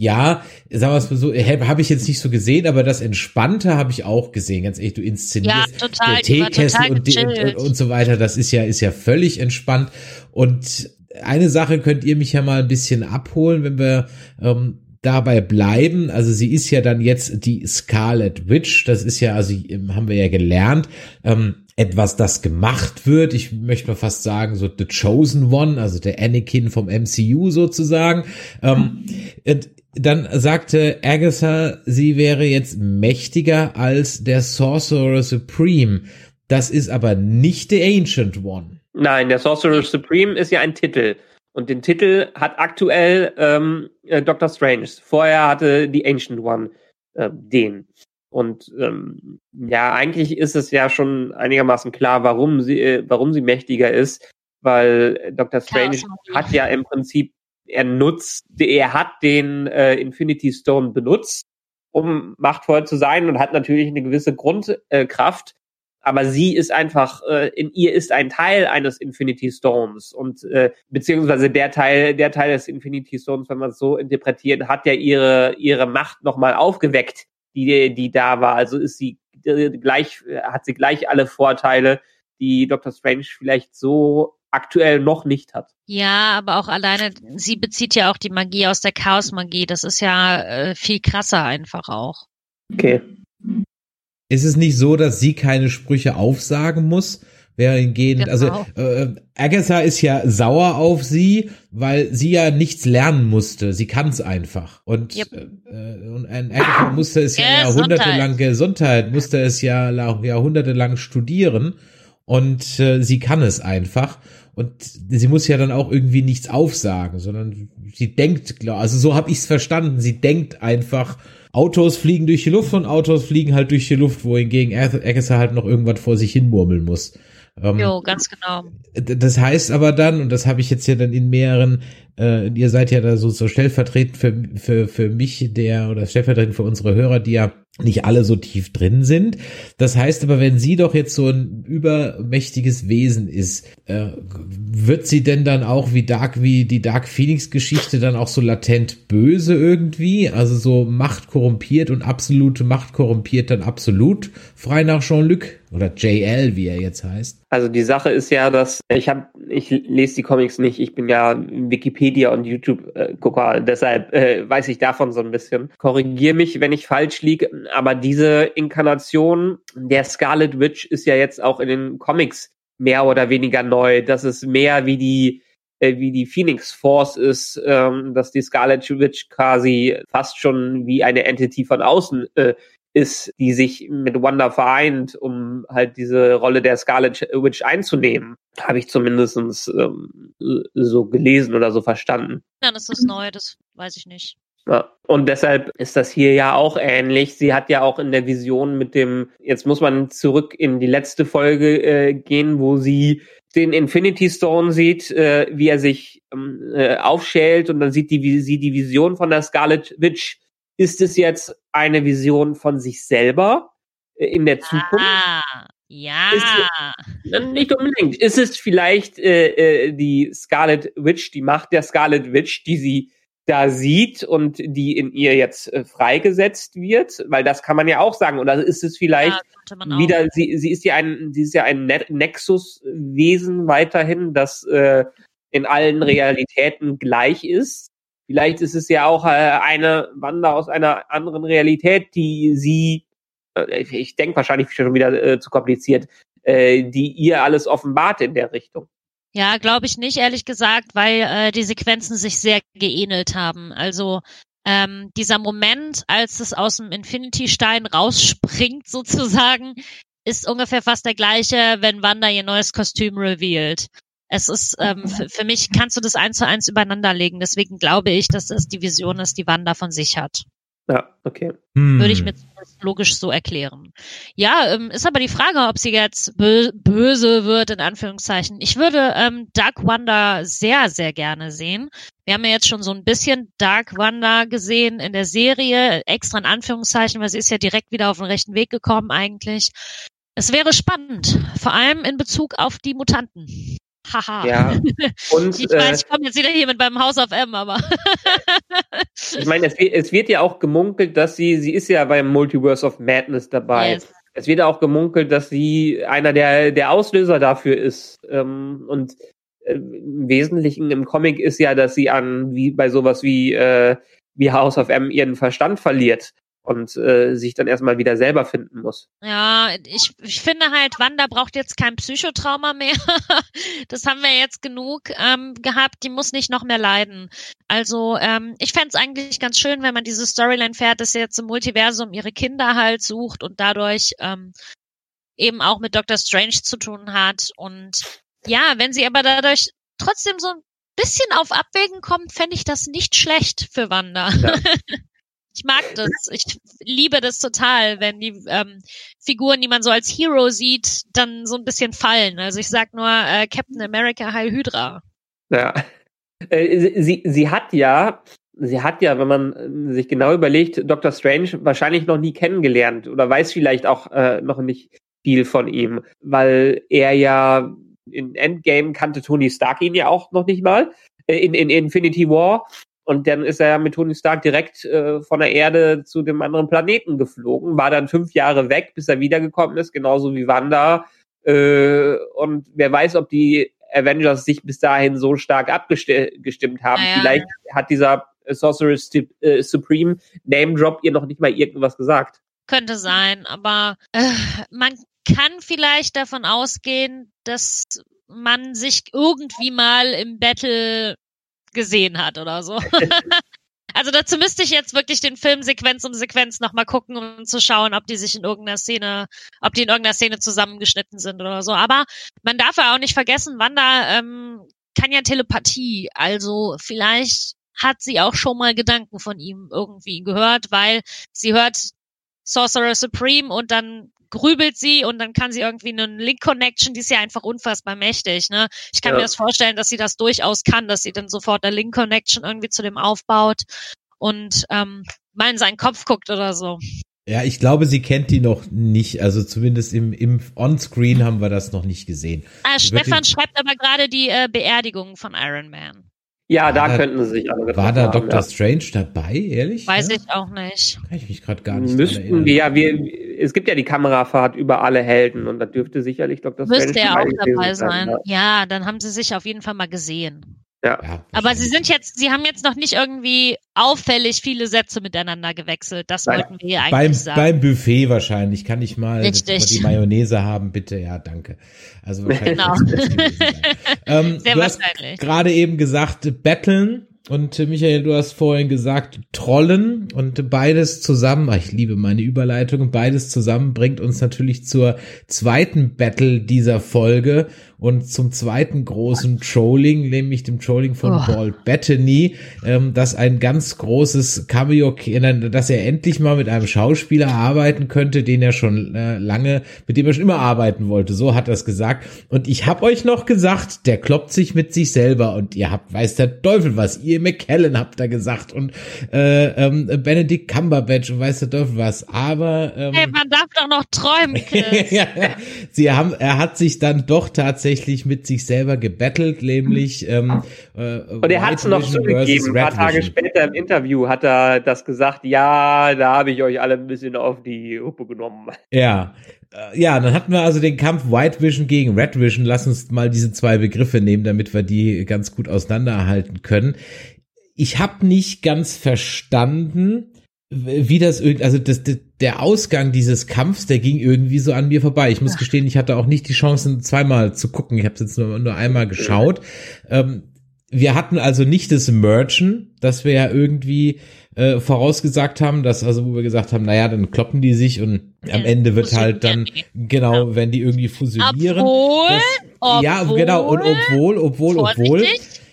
ja, sagen wir es mal so, habe ich jetzt nicht so gesehen, aber das Entspannte habe ich auch gesehen. Ganz ehrlich, du inszenierst Ja, total, der Teekessel und, und, und so weiter. Das ist ja ist ja völlig entspannt. Und eine Sache könnt ihr mich ja mal ein bisschen abholen, wenn wir ähm, dabei bleiben. Also sie ist ja dann jetzt die Scarlet Witch. Das ist ja, also ähm, haben wir ja gelernt. Ähm, etwas, das gemacht wird. Ich möchte mal fast sagen, so The Chosen One, also der Anakin vom MCU sozusagen. Ähm, und dann sagte Agatha, sie wäre jetzt mächtiger als der Sorcerer Supreme. Das ist aber nicht der Ancient One. Nein, der Sorcerer Supreme ist ja ein Titel. Und den Titel hat aktuell ähm, äh, Doctor Strange. Vorher hatte die Ancient One äh, den. Und ähm, ja, eigentlich ist es ja schon einigermaßen klar, warum sie, äh, warum sie mächtiger ist, weil Doctor Strange hat ja im Prinzip, er nutzt, er hat den äh, Infinity Stone benutzt, um machtvoll zu sein und hat natürlich eine gewisse Grundkraft. Äh, aber sie ist einfach, äh, in ihr ist ein Teil eines Infinity Stones und äh, beziehungsweise der Teil, der Teil des Infinity Stones, wenn man es so interpretiert, hat ja ihre ihre Macht nochmal aufgeweckt, die die da war. Also ist sie äh, gleich, hat sie gleich alle Vorteile, die Doctor Strange vielleicht so aktuell noch nicht hat. Ja, aber auch alleine, sie bezieht ja auch die Magie aus der Chaosmagie. Das ist ja äh, viel krasser einfach auch. Okay. Ist es nicht so, dass sie keine Sprüche aufsagen muss? Währendgehend, Genau. also äh, Agatha ist ja sauer auf sie, weil sie ja nichts lernen musste. Sie kann es einfach. Und, Yep. äh, und ein Agatha musste es ja Gesundheit. jahrhundertelang Gesundheit, musste es ja la- jahrhundertelang studieren und äh, sie kann es einfach. Und sie muss ja dann auch irgendwie nichts aufsagen, sondern sie denkt, also so habe ich es verstanden, sie denkt einfach, Autos fliegen durch die Luft und Autos fliegen halt durch die Luft, wohingegen Ath- Agatha halt noch irgendwas vor sich hin murmeln muss. Ähm, Jo, ganz genau. Das heißt aber dann, und das habe ich jetzt ja dann in mehreren, äh, ihr seid ja da so, so stellvertretend für, für, für mich, der, oder stellvertretend für unsere Hörer, die ja nicht alle so tief drin sind. Das heißt aber, wenn sie doch jetzt so ein übermächtiges Wesen ist, äh, wird sie denn dann auch wie Dark, wie die Dark Phoenix Geschichte dann auch so latent böse irgendwie? Also so Macht korrumpiert und absolute Macht korrumpiert dann absolut frei nach Jean-Luc oder JL, wie er jetzt heißt. Also die Sache ist ja, dass ich habe, ich lese die Comics nicht. Ich bin ja Wikipedia und YouTube äh, Gucker, deshalb äh, weiß ich davon so ein bisschen. Korrigier mich, wenn ich falsch liege, aber diese Inkarnation der Scarlet Witch ist ja jetzt auch in den Comics mehr oder weniger neu. Das ist mehr wie die äh, wie die Phoenix Force ist, ähm, dass die Scarlet Witch quasi fast schon wie eine Entity von außen äh, ist, die sich mit Wanda vereint, um halt diese Rolle der Scarlet Witch einzunehmen. Habe ich zumindestens ähm, so gelesen oder so verstanden. Dann ist das neu, das weiß ich nicht. Ja. Und deshalb ist das hier ja auch ähnlich. Sie hat ja auch in der Vision mit dem, jetzt muss man zurück in die letzte Folge äh, gehen, wo sie den Infinity Stone sieht, äh, wie er sich ähm, äh, aufschält und dann sieht die, sie die Vision von der Scarlet Witch. Ist es jetzt eine Vision von sich selber äh, in der Zukunft? Ah, ja. Äh, Nicht unbedingt. Ist es vielleicht äh, äh, die Scarlet Witch, die Macht der Scarlet Witch, die sie da sieht und die in ihr jetzt äh, freigesetzt wird, weil das kann man ja auch sagen. Oder ist es vielleicht ja, wieder, sie, sie ist ja ein, sie ist ja ein ne Nexus-Wesen weiterhin, das äh, in allen Realitäten gleich ist. Vielleicht ist es ja auch äh, eine Wanda aus einer anderen Realität, die sie, äh, ich denke wahrscheinlich schon wieder äh, zu kompliziert, äh, die ihr alles offenbart in der Richtung. Ja, glaube ich nicht, ehrlich gesagt, weil äh, die Sequenzen sich sehr geähnelt haben. Also ähm, dieser Moment, als es aus dem Infinity-Stein rausspringt, sozusagen, ist ungefähr fast der gleiche, wenn Wanda ihr neues Kostüm revealed. Es ist, ähm, für mich kannst du das eins zu eins übereinander legen. Deswegen glaube ich, dass es die Vision ist, die Wanda von sich hat. Ja, okay. Hm. Würde ich mir logisch so erklären. Ja, ähm, ist aber die Frage, ob sie jetzt bö böse wird, in Anführungszeichen. Ich würde ähm, Dark Wanda sehr, sehr gerne sehen. Wir haben ja jetzt schon so ein bisschen Dark Wanda gesehen in der Serie, extra in Anführungszeichen, weil sie ist ja direkt wieder auf den rechten Weg gekommen eigentlich. Es wäre spannend, vor allem in Bezug auf die Mutanten. Haha. Ja. Und, ich weiß, äh, ich komme jetzt wieder hier mit beim House of M, aber. ich meine, es, es, wird ja auch gemunkelt, dass sie, sie ist ja beim Multiverse of Madness dabei. Yes. Es wird ja auch gemunkelt, dass sie einer der, der Auslöser dafür ist. Ähm, und äh, im Wesentlichen im Comic ist ja, dass sie an, wie bei sowas wie, äh, wie House of M ihren Verstand verliert und äh, sich dann erstmal wieder selber finden muss. Ja, ich, ich finde halt, Wanda braucht jetzt kein Psychotrauma mehr. das haben wir jetzt genug ähm, gehabt. Die muss nicht noch mehr leiden. Also ähm, ich fände es eigentlich ganz schön, wenn man diese Storyline fährt, dass sie jetzt im Multiversum ihre Kinder halt sucht und dadurch ähm, eben auch mit Doctor Strange zu tun hat. Und ja, wenn sie aber dadurch trotzdem so ein bisschen auf Abwägen kommt, fände ich das nicht schlecht für Wanda. Ja. Ich mag das. Ich liebe das total, wenn die ähm, Figuren, die man so als Hero sieht, dann so ein bisschen fallen. Also ich sag nur äh, Captain America Heil Hydra. Ja. Äh, sie, sie hat ja, sie hat ja, wenn man sich genau überlegt, Doctor Strange wahrscheinlich noch nie kennengelernt oder weiß vielleicht auch äh, noch nicht viel von ihm, weil er ja in Endgame kannte Tony Stark ihn ja auch noch nicht mal äh, in, in Infinity War und dann ist er mit Tony Stark direkt äh, von der Erde zu dem anderen Planeten geflogen, war dann fünf Jahre weg, bis er wiedergekommen ist, genauso wie Wanda. Äh, und wer weiß, ob die Avengers sich bis dahin so stark abgestimmt haben. Naja. Vielleicht hat dieser Sorceress äh, Supreme Name Drop ihr noch nicht mal irgendwas gesagt. Könnte sein, aber äh, man kann vielleicht davon ausgehen, dass man sich irgendwie mal im Battle gesehen hat oder so. also dazu müsste ich jetzt wirklich den Film Sequenz um Sequenz nochmal gucken, um zu schauen, ob die sich in irgendeiner Szene, ob die in irgendeiner Szene zusammengeschnitten sind oder so. Aber man darf ja auch nicht vergessen, Wanda ähm, kann ja Telepathie. Also vielleicht hat sie auch schon mal Gedanken von ihm irgendwie gehört, weil sie hört Sorcerer Supreme und dann grübelt sie und dann kann sie irgendwie eine Link-Connection, die ist ja einfach unfassbar mächtig. Ne? Ich kann ja. mir das vorstellen, dass sie das durchaus kann, dass sie dann sofort eine Link-Connection irgendwie zu dem aufbaut und ähm, mal in seinen Kopf guckt oder so. Ja, ich glaube, sie kennt die noch nicht. Also zumindest im, im On-Screen haben wir das noch nicht gesehen. Ah, Stefan schreibt aber gerade die äh, Beerdigung von Iron Man. Ja, da, da könnten sie sich alle War da haben, Dr. Ja. Strange dabei, ehrlich? Weiß ja? ich auch nicht. Kann ich mich gerade gar nicht Müssten wir, ja, wir, es gibt ja die Kamerafahrt über alle Helden und da dürfte sicherlich Dr. Strange Müsste er auch dabei sein. sein. Ja, dann haben sie sich auf jeden Fall mal gesehen. Ja. ja Aber sie sind jetzt, sie haben jetzt noch nicht irgendwie auffällig viele Sätze miteinander gewechselt. Das Nein. wollten wir hier eigentlich beim, sagen. Beim Buffet wahrscheinlich. Kann ich mal die Mayonnaise haben, bitte? Ja, danke. Also. Genau. ähm, Sehr wahrscheinlich. Gerade eben gesagt, betteln und Michael, du hast vorhin gesagt, Trollen und beides zusammen, ich liebe meine Überleitung, beides zusammen bringt uns natürlich zur zweiten Battle dieser Folge und zum zweiten großen Trolling, nämlich dem Trolling von oh. Paul Bettany, ähm, das ein ganz großes Cameo, dass er endlich mal mit einem Schauspieler arbeiten könnte, den er schon äh, lange, mit dem er schon immer arbeiten wollte. So hat er es gesagt. Und ich habe euch noch gesagt, der kloppt sich mit sich selber und ihr habt, weiß der Teufel was, ihr McKellen habt ihr gesagt und äh, ähm, Benedict Cumberbatch und weißt du doch was. Aber ähm, hey, man darf doch noch träumen, Chris. ja. Sie haben, er hat sich dann doch tatsächlich mit sich selber gebettelt, nämlich ähm, äh, und er hat es noch zugegeben. Ein paar Tage später im Interview hat er das gesagt. Ja, da habe ich euch alle ein bisschen auf die Huppe genommen. Ja, äh, ja, dann hatten wir also den Kampf White Vision gegen Red Vision. Lass uns mal diese zwei Begriffe nehmen, damit wir die ganz gut auseinanderhalten können. Ich habe nicht ganz verstanden, wie das irgendwie, also das, der Ausgang dieses Kampfs, der ging irgendwie so an mir vorbei. Ich muss Ach. gestehen, ich hatte auch nicht die Chance, zweimal zu gucken. Ich habe es jetzt nur, nur einmal geschaut. Ähm, wir hatten also nicht das Merchen, das wir ja irgendwie äh, vorausgesagt haben, dass also wo wir gesagt haben, naja, dann kloppen die sich und am Ende wird halt dann genau, wenn die irgendwie fusionieren. Obwohl, das, obwohl, ja, genau und obwohl, obwohl, obwohl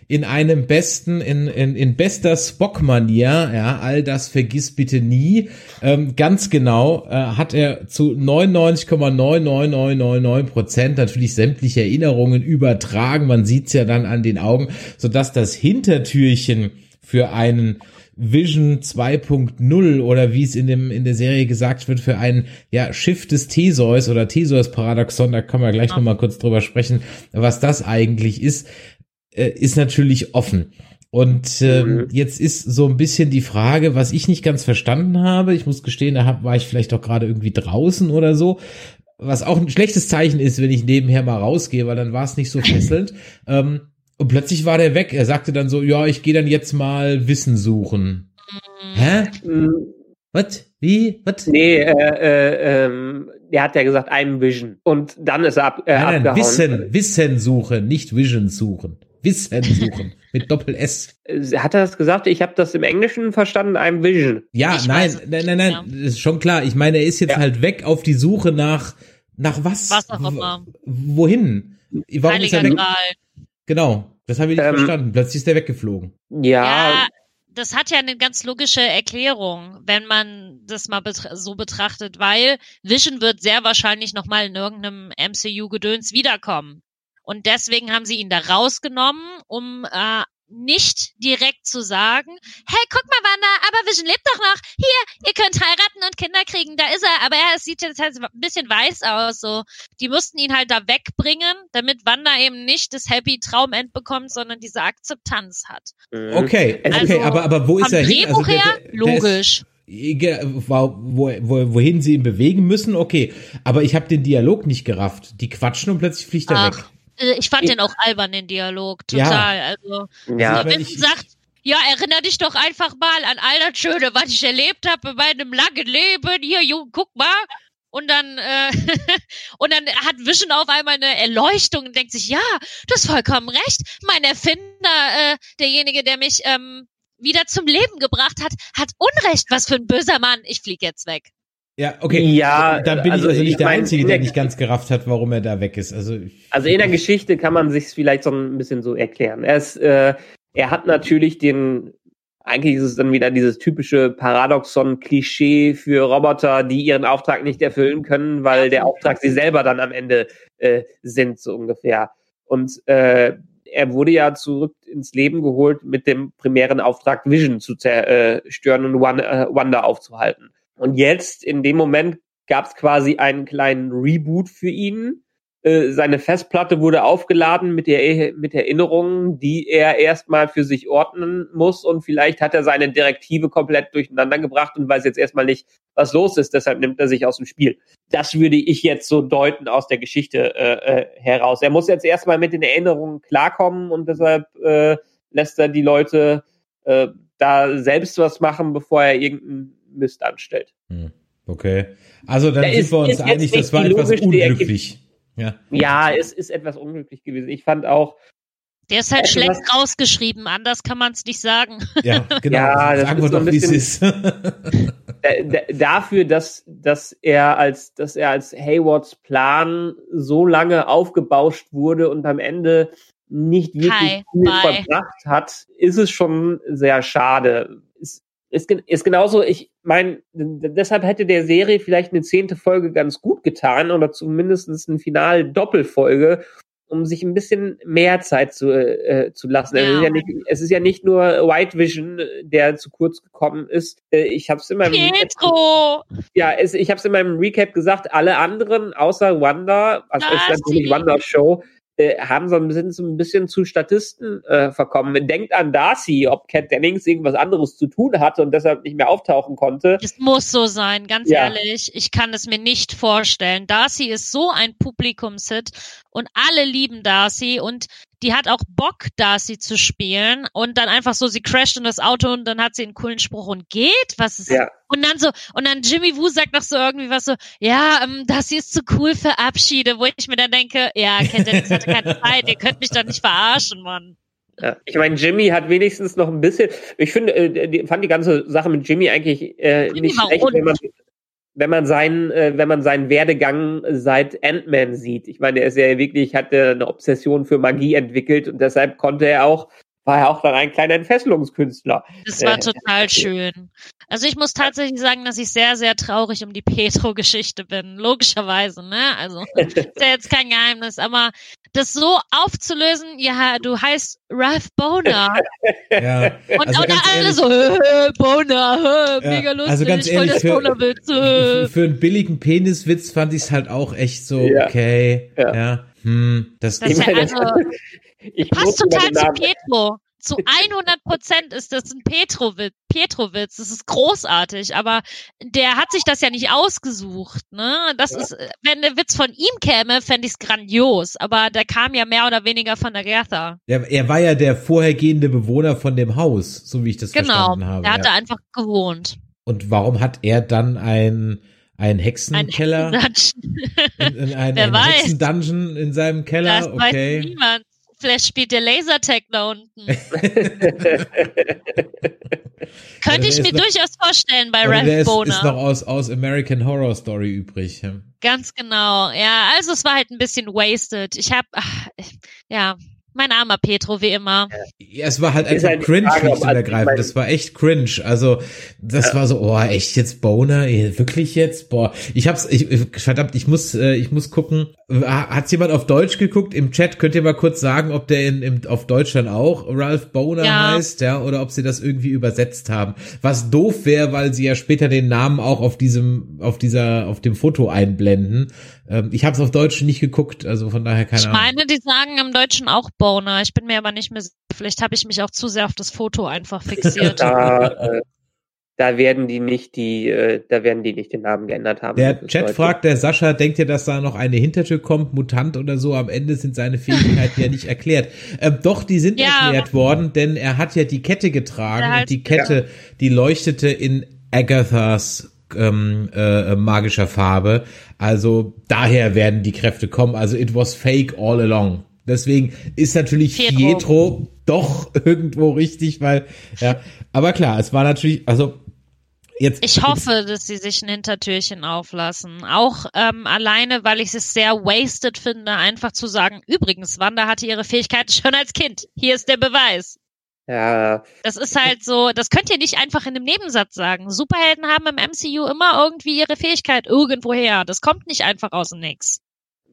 in einem besten, in, in, in bester Spock-Manier, ja, all das vergiss bitte nie. Ähm, ganz genau äh, hat er zu 99,99999 Prozent natürlich sämtliche Erinnerungen übertragen. Man sieht's ja dann an den Augen, so dass das Hintertürchen für einen Vision 2.0 oder wie es in dem in der Serie gesagt wird für ein ja Schiff des Theseus oder Theseus Paradoxon, da können wir gleich ja. noch mal kurz drüber sprechen, was das eigentlich ist, äh, ist natürlich offen. Und ähm, mhm. jetzt ist so ein bisschen die Frage, was ich nicht ganz verstanden habe. Ich muss gestehen, da hab, war ich vielleicht auch gerade irgendwie draußen oder so. Was auch ein schlechtes Zeichen ist, wenn ich nebenher mal rausgehe, weil dann war es nicht so fesselnd. ähm, und plötzlich war der weg. Er sagte dann so, ja, ich gehe dann jetzt mal Wissen suchen. Hä? Mhm. Was? Wie? Was? Nee, äh, äh, ähm, der hat ja gesagt, I'm Vision. Und dann ist er ab, äh, nein, nein, Wissen, Wissen suchen, nicht Vision suchen. Wissen suchen mit Doppel S. Hat er das gesagt? Ich habe das im Englischen verstanden, I'm Vision. Ja, nein, nein, nein, nein, ja. ist schon klar. Ich meine, er ist jetzt ja. halt weg auf die Suche nach nach was? Was auch immer. Wohin? Warum Heiliger ist er weg? Gral. Genau, das habe ich nicht ähm, verstanden. Plötzlich ist der weggeflogen. Ja. ja. Das hat ja eine ganz logische Erklärung, wenn man das mal betra so betrachtet, weil Vision wird sehr wahrscheinlich nochmal in irgendeinem MCU-Gedöns wiederkommen. Und deswegen haben sie ihn da rausgenommen, um äh, nicht direkt zu sagen, hey, guck mal, Wanda, aber Vision lebt doch noch. Hier, ihr könnt heiraten und Kinder kriegen, da ist er. Aber er sieht jetzt halt ein bisschen weiß aus. So, die mussten ihn halt da wegbringen, damit Wanda eben nicht das Happy Traumend bekommt, sondern diese Akzeptanz hat. Mhm. Okay, okay, also, aber aber wo ist er hin? Also der, der, der logisch. Wo, wo, wohin sie ihn bewegen müssen, okay. Aber ich habe den Dialog nicht gerafft. Die quatschen und plötzlich fliegt er Ach, weg. Äh, ich fand ich, den auch albern, den Dialog. Total. Ja. Also, ja. Vincent sagt, ja, erinnere dich doch einfach mal an all das Schöne, was ich erlebt habe in meinem langen Leben. Hier, Junge, guck mal. Und dann, äh, und dann hat Vision auf einmal eine Erleuchtung und denkt sich, ja, du hast vollkommen recht. Mein Erfinder, äh, derjenige, der mich ähm, wieder zum Leben gebracht hat, hat Unrecht. Was für ein böser Mann. Ich flieg jetzt weg. Ja, okay. Ja, dann bin also ich also nicht der mein, Einzige, der nicht ganz gerafft hat, warum er da weg ist. Also, also in der Geschichte kann man sich vielleicht so ein bisschen so erklären. Er, ist, äh, er hat natürlich den, eigentlich ist es dann wieder dieses typische Paradoxon-Klischee für Roboter, die ihren Auftrag nicht erfüllen können, weil der Auftrag sie selber dann am Ende äh, sind, so ungefähr. Und äh, er wurde ja zurück ins Leben geholt mit dem primären Auftrag, Vision zu zerstören und Wanda aufzuhalten. Und jetzt, in dem Moment, gab es quasi einen kleinen Reboot für ihn. Äh, seine Festplatte wurde aufgeladen mit, der, mit Erinnerungen, die er erstmal für sich ordnen muss. Und vielleicht hat er seine Direktive komplett durcheinander gebracht und weiß jetzt erstmal nicht, was los ist. Deshalb nimmt er sich aus dem Spiel. Das würde ich jetzt so deuten aus der Geschichte äh, äh heraus. Er muss jetzt erstmal mit den Erinnerungen klarkommen und deshalb äh, lässt er die Leute äh, da selbst was machen, bevor er irgendeinen Mist anstellt. Hm, okay. Also dann da sind ist, wir uns einig, das war etwas unglücklich. Ja, ja es ist etwas unglücklich gewesen. Ich fand auch. Der ist halt schlecht rausgeschrieben, anders kann man es nicht sagen. Ja, genau. Ja, Sagen wir doch, wie es ist. dafür, dass, dass er als, dass er als Haywards Plan so lange aufgebauscht wurde und am Ende nicht wirklich Hi, viel bye. verbracht hat, ist es schon sehr schade ist, ist genauso, ich meine, deshalb hätte der Serie vielleicht eine zehnte Folge ganz gut getan oder zumindest eine Final-Doppelfolge, um sich ein bisschen mehr Zeit zu, äh, zu lassen. Ja. Es, ist ja nicht, es ist ja nicht nur White Vision, der zu kurz gekommen ist. Äh, Ich habe es in meinem Pietro! ja, es, ich habe es in meinem Recap gesagt. Alle anderen außer Wanda, also es ist natürlich Wanda Show, äh, haben so ein bisschen, so ein bisschen zu Statisten äh, verkommen. Denkt an Darcy, ob Cat Dennings irgendwas anderes zu tun hatte und deshalb nicht mehr auftauchen konnte. Es muss so sein, ganz Ja. ehrlich. Ich kann es mir nicht vorstellen. Darcy ist so ein Publikumshit und alle lieben Darcy und die hat auch Bock, Darcy zu spielen und dann einfach so, sie crasht in das Auto und dann hat sie einen coolen Spruch und geht. Was ist Ja. Und dann so, und dann Jimmy Woo sagt noch so irgendwie was so, ja, ähm, Darcy ist zu cool für Abschiede, wo ich mir dann denke, ja, Cat Dennings hatte keine Zeit, ihr könnt mich doch nicht verarschen, Mann. Ja. Ich meine, Jimmy hat wenigstens noch ein bisschen. Ich finde, äh, die, fand die ganze Sache mit Jimmy eigentlich äh, Jimmy nicht schlecht, wenn man, wenn man seinen, äh, wenn man seinen Werdegang seit Ant-Man sieht. Ich meine, er ist ja wirklich, hat äh, eine Obsession für Magie entwickelt und deshalb konnte er auch, war er auch dann ein kleiner Entfesselungskünstler. Das war Äh, total schön. Also ich muss tatsächlich sagen, dass ich sehr, sehr traurig um die Petro-Geschichte bin. Logischerweise, ne? Also ist ja jetzt kein Geheimnis, aber das so aufzulösen, ja, du heißt Ralph Boner. Ja. Und, Also und alle ehrlich- so, hö, Boner, hö, Ja, mega lustig, also ganz voll ehrlich, das für-. Für, hö. für einen billigen Peniswitz fand ich es halt auch echt so, Ja. okay. Ja. Ja. Hm, das, Das ist ja also, ich passt total zu Petro. Zu 100 Prozent ist das ein Petrowitz. Petrowitz. Das ist großartig, aber der hat sich das ja nicht ausgesucht. Ne, das Ja. ist, wenn der Witz von ihm käme, fände ich es grandios. Aber der kam ja mehr oder weniger von der Gertha. er, er war ja der vorhergehende Bewohner von dem Haus, so wie ich das Genau. verstanden habe. Der hat ja. da einfach gewohnt. Und warum hat er dann ein, ein Ein Hexenkeller, Hexendungeon. in, in ein, Wer ein weiß. Hexendungeon in seinem Keller? Das weiß okay. niemand. Vielleicht spielt der Lasertag da unten. Könnte ich ist mir noch- durchaus vorstellen bei Ralph ist, Boner. ist noch aus, aus American Horror Story übrig. Ganz genau. Ja, also es war halt ein bisschen wasted. Ich habe, ja, mein armer Petro wie immer. Ja, es war halt einfach halt cringe, Frage, ergreifend. meine- Das war echt cringe. Also, das war so, oh, echt jetzt Boner? Wirklich jetzt? Boah. Ich hab's, ich, verdammt, ich muss, äh, ich muss gucken. Ha- Hat's jemand auf Deutsch geguckt? Im Chat könnt ihr mal kurz sagen, ob der in, im, auf Deutsch dann auch Ralph Boner Ja. heißt, ja, oder ob sie das irgendwie übersetzt haben. Was doof wäre, weil sie ja später den Namen auch auf diesem, auf dieser, auf dem Foto einblenden. Ähm, ich habe es auf Deutsch nicht geguckt, also von daher keine Ich Ahnung. meine, die sagen im Deutschen auch Boner. Ich bin mir aber nicht mehr sicher. Vielleicht habe ich mich auch zu sehr auf das Foto einfach fixiert. da, äh, da werden die nicht die, äh, da werden die nicht den Namen geändert haben. Der Chat Leute. fragt, der Sascha, denkt ihr, dass da noch eine Hintertür kommt, Mutant oder so? Am Ende sind seine Fähigkeiten ja nicht erklärt. Ähm, doch, die sind Ja. erklärt worden, denn er hat ja die Kette getragen Ja, halt. und die Kette, die leuchtete in Agathas ähm, äh, magischer Farbe. Also daher werden die Kräfte kommen. Also it was fake all along. Deswegen ist natürlich Pietro. Pietro doch irgendwo richtig, weil ja. Aber klar, es war natürlich, also jetzt. Ich hoffe, dass sie sich ein Hintertürchen auflassen. Auch ähm, alleine, weil ich es sehr wasted finde, einfach zu sagen, übrigens, Wanda hatte ihre Fähigkeiten schon als Kind. Hier ist der Beweis. Ja, Das ist halt so, das könnt ihr nicht einfach in einem Nebensatz sagen. Superhelden haben im MCU immer irgendwie ihre Fähigkeit irgendwoher. Das kommt nicht einfach aus dem Nix.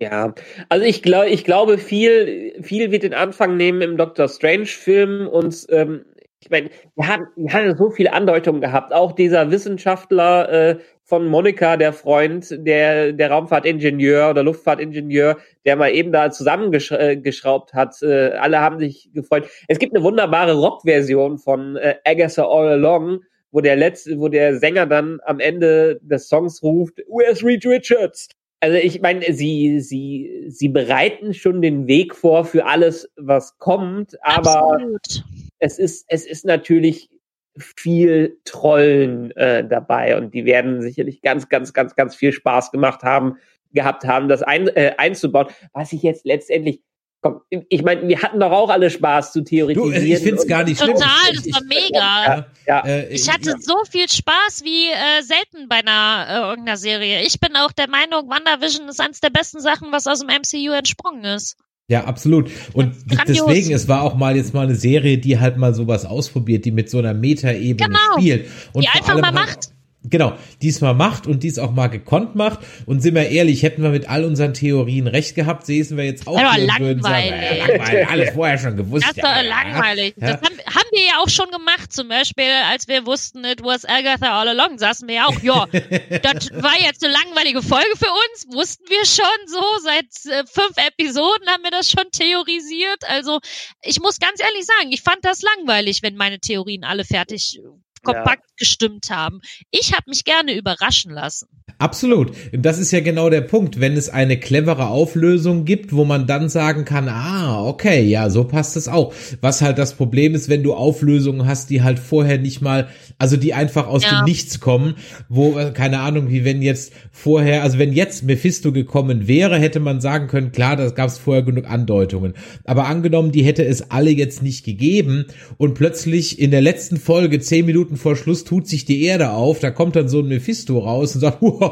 ja. Also ich glaube, ich glaube, viel, viel wird den Anfang nehmen im Doctor Strange Film und ähm, ich meine, wir hatten, wir hatten so viele Andeutungen gehabt. Auch dieser Wissenschaftler äh, von Monika, der Freund, der der Raumfahrtingenieur oder Luftfahrtingenieur, der mal eben da zusammengeschraubt hat. Äh, alle haben sich gefreut. Es gibt eine wunderbare Rockversion von äh, Agatha All Along, wo der letzte, wo der Sänger dann am Ende des Songs ruft, Where's Reed Richards? Also ich meine, sie, sie, sie bereiten schon den Weg vor für alles, was kommt, aber Absolut. es ist, es ist natürlich viel Trollen äh, dabei und die werden sicherlich ganz, ganz, ganz, ganz viel Spaß gemacht haben, gehabt haben, das ein, äh, einzubauen, was ich jetzt letztendlich, komm, ich meine, wir hatten doch auch alle Spaß zu Du, theoretisieren. ich find's und- gar nicht schlimm. Total, das war mega. Ja, Äh, Ich hatte so viel Spaß wie äh, selten bei einer äh, irgendeiner Serie. Ich bin auch der Meinung, WandaVision ist eines der besten Sachen, was aus dem MCU entsprungen ist. Ja, absolut. Und deswegen, es war auch mal jetzt mal eine Serie, die halt mal sowas ausprobiert, die mit so einer Metaebene Genau. spielt. Und Die vor einfach allem mal halt, macht. genau, diesmal macht und dies auch mal gekonnt macht. Und sind wir ehrlich, hätten wir mit all unseren Theorien recht gehabt, säßen wir jetzt auch Aber hier und würden sagen, langweilig. äh, langweilig, alles vorher schon gewusst. Das ist doch ja, langweilig. Ja. Das haben, haben wir ja auch schon gemacht. Zum Beispiel, als wir wussten, it was Agatha all along, saßen wir ja auch, ja, das war jetzt eine langweilige Folge für uns. Wussten wir schon so. Seit äh, fünf Episoden haben wir das schon theorisiert. Also, ich muss ganz ehrlich sagen, ich fand das langweilig, wenn meine Theorien alle fertig äh, kompakt gestimmt haben. Ich habe mich gerne überraschen lassen. Absolut. Und das ist ja genau der Punkt. Wenn es eine clevere Auflösung gibt, wo man dann sagen kann, ah, okay, ja, so passt es auch. Was halt das Problem ist, wenn du Auflösungen hast, die halt vorher nicht mal, also die einfach aus Ja. dem Nichts kommen, wo, äh, keine Ahnung, wie wenn jetzt vorher, also wenn jetzt Mephisto gekommen wäre, hätte man sagen können, klar, da gab es vorher genug Andeutungen. Aber angenommen, die hätte es alle jetzt nicht gegeben und plötzlich in der letzten Folge, zehn Minuten vor Schluss, tut sich die Erde auf, da kommt dann so ein Mephisto raus und sagt,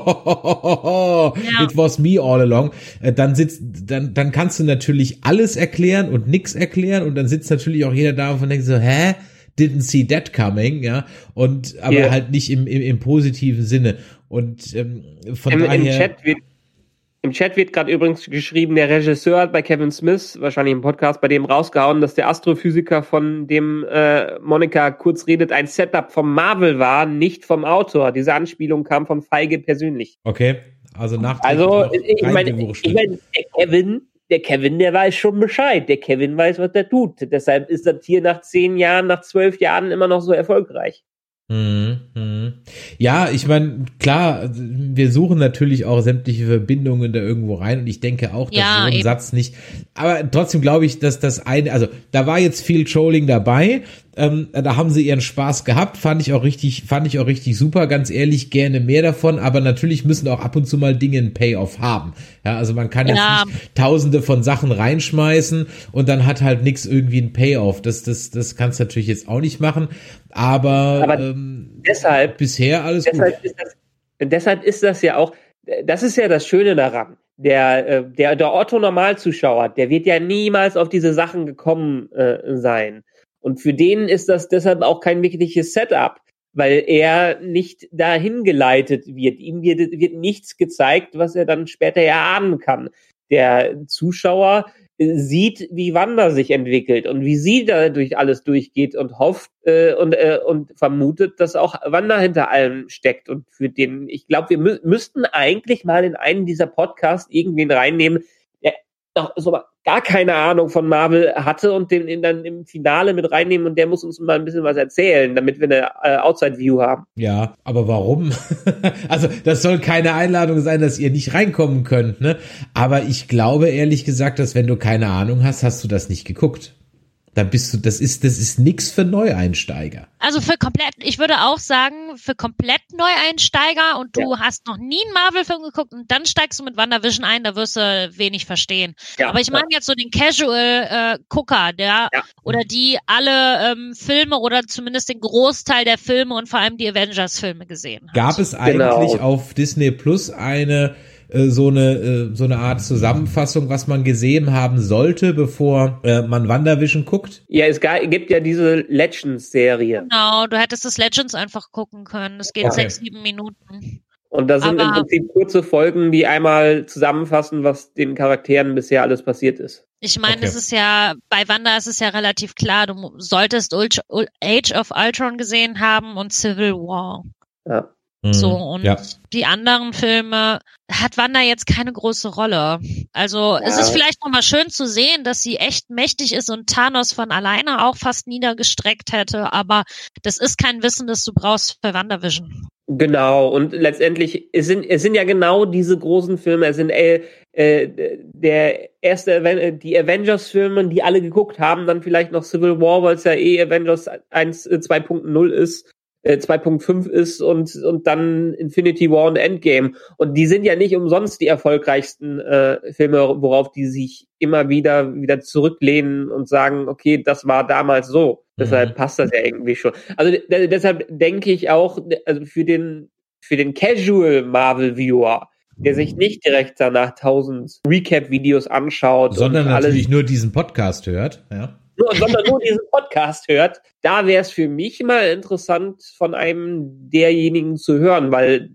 it was me all along, Äh, dann sitzt, dann, dann kannst du natürlich alles erklären und nix erklären und dann sitzt natürlich auch jeder da und denkt so, hä? Didn't see that coming, ja, und aber Ja. halt nicht im, im, im positiven Sinne. Und ähm, von Im, daher. im Chat wird, im Chat wird gerade übrigens geschrieben, der Regisseur hat bei Kevin Smith, wahrscheinlich im Podcast, bei dem rausgehauen, dass der Astrophysiker, von dem äh, Monika kurz redet, ein Setup vom Marvel war, nicht vom Autor. Diese Anspielung kam von Feige persönlich. Okay, also nach Also, ich meine, ich meine, der Kevin, der Kevin, der weiß schon Bescheid. Der Kevin weiß, was der tut. Deshalb ist das hier nach zehn Jahren, nach zwölf Jahren immer noch so erfolgreich. Mhm, mhm. Ja, ich meine, klar, wir suchen natürlich auch sämtliche Verbindungen da irgendwo rein und ich denke auch, dass Ja, so ein eben. Satz nicht, aber trotzdem glaube ich, dass das eine, also da war jetzt viel Trolling dabei, ähm, da haben sie ihren Spaß gehabt, fand ich auch richtig, fand ich auch richtig super, ganz ehrlich, gerne mehr davon, aber natürlich müssen auch ab und zu mal Dinge einen Payoff haben. Ja, also man kann Ja. jetzt nicht tausende von Sachen reinschmeißen und dann hat halt nichts irgendwie einen Payoff. Das, das, das kannst du natürlich jetzt auch nicht machen, aber, Aber ähm, Deshalb bisher alles gut. deshalb ist das, deshalb ist das ja auch, das ist ja das Schöne daran. Der, äh, der, der Otto Normalzuschauer, der wird ja niemals auf diese Sachen gekommen äh, sein. Und für den ist das deshalb auch kein wirkliches Setup, weil er nicht dahin geleitet wird. Ihm wird, wird nichts gezeigt, was er dann später erahnen kann. Der Zuschauer äh, sieht, wie Wanda sich entwickelt und wie sie da durch alles durchgeht und hofft äh, und, äh, und vermutet, dass auch Wanda hinter allem steckt. Und für den, ich glaube, wir mü müssten eigentlich mal in einen dieser Podcasts irgendwen reinnehmen, noch so gar keine Ahnung von Marvel hatte und den, dann im Finale mit reinnehmen und der muss uns mal ein bisschen was erzählen, damit wir eine äh, Outside-View haben. Ja, aber warum? also, das soll keine Einladung sein, dass ihr nicht reinkommen könnt, ne? Aber ich glaube ehrlich gesagt, dass wenn du keine Ahnung hast, hast du das nicht geguckt. Dann bist du, das ist, das ist nix für Neueinsteiger. Also für komplett, ich würde auch sagen, für komplett Neueinsteiger und du hast noch nie einen Marvel-Film geguckt und dann steigst du mit WandaVision ein, da wirst du wenig verstehen. Ja, Aber ich meine jetzt so den Casual-Gucker, der Ja. oder die alle ähm, Filme oder zumindest den Großteil der Filme und vor allem die Avengers-Filme gesehen hat. Gab es eigentlich Genau. auf Disney Plus eine äh, so eine äh, so eine Art Zusammenfassung, was man gesehen haben sollte, bevor äh, man WandaVision guckt? Ja, es gibt ja diese Legends-Serie. Genau, du hättest das Legends einfach gucken können. Das geht Ja. sechs, sieben Minuten. Und da sind im Aber- Prinzip kurze Folgen, die einmal zusammenfassen, was den Charakteren bisher alles passiert ist. Ich meine, Okay. es ist ja, bei Wanda ist es ja relativ klar, du solltest Age of Ultron gesehen haben und Civil War. Ja. So, Mhm. und ja. die anderen Filme hat Wanda jetzt keine große Rolle. Also es Ja. ist vielleicht nochmal schön zu sehen, dass sie echt mächtig ist und Thanos von alleine auch fast niedergestreckt hätte, aber das ist kein Wissen, das du brauchst für WandaVision. Genau, und letztendlich, es sind, es sind ja genau diese großen Filme, es sind äh, äh, der erste, äh, die Avengers-Filme, die alle geguckt haben, dann vielleicht noch Civil War, weil es ja eh Avengers 1, äh, 2.0 ist, äh, 2.5 ist und, und dann Infinity War und Endgame. Und die sind ja nicht umsonst die erfolgreichsten äh, Filme, worauf die sich immer wieder, wieder zurücklehnen und sagen, okay, das war damals so. Deshalb Mhm. passt das ja irgendwie schon. Also de- deshalb denke ich auch, also für den, für den Casual Marvel Viewer, der sich nicht direkt danach tausend Recap-Videos anschaut, Sondern natürlich nur diesen Podcast hört, ja. Sondern nur diesen Podcast hört, da wäre es für mich mal interessant, von einem derjenigen zu hören, weil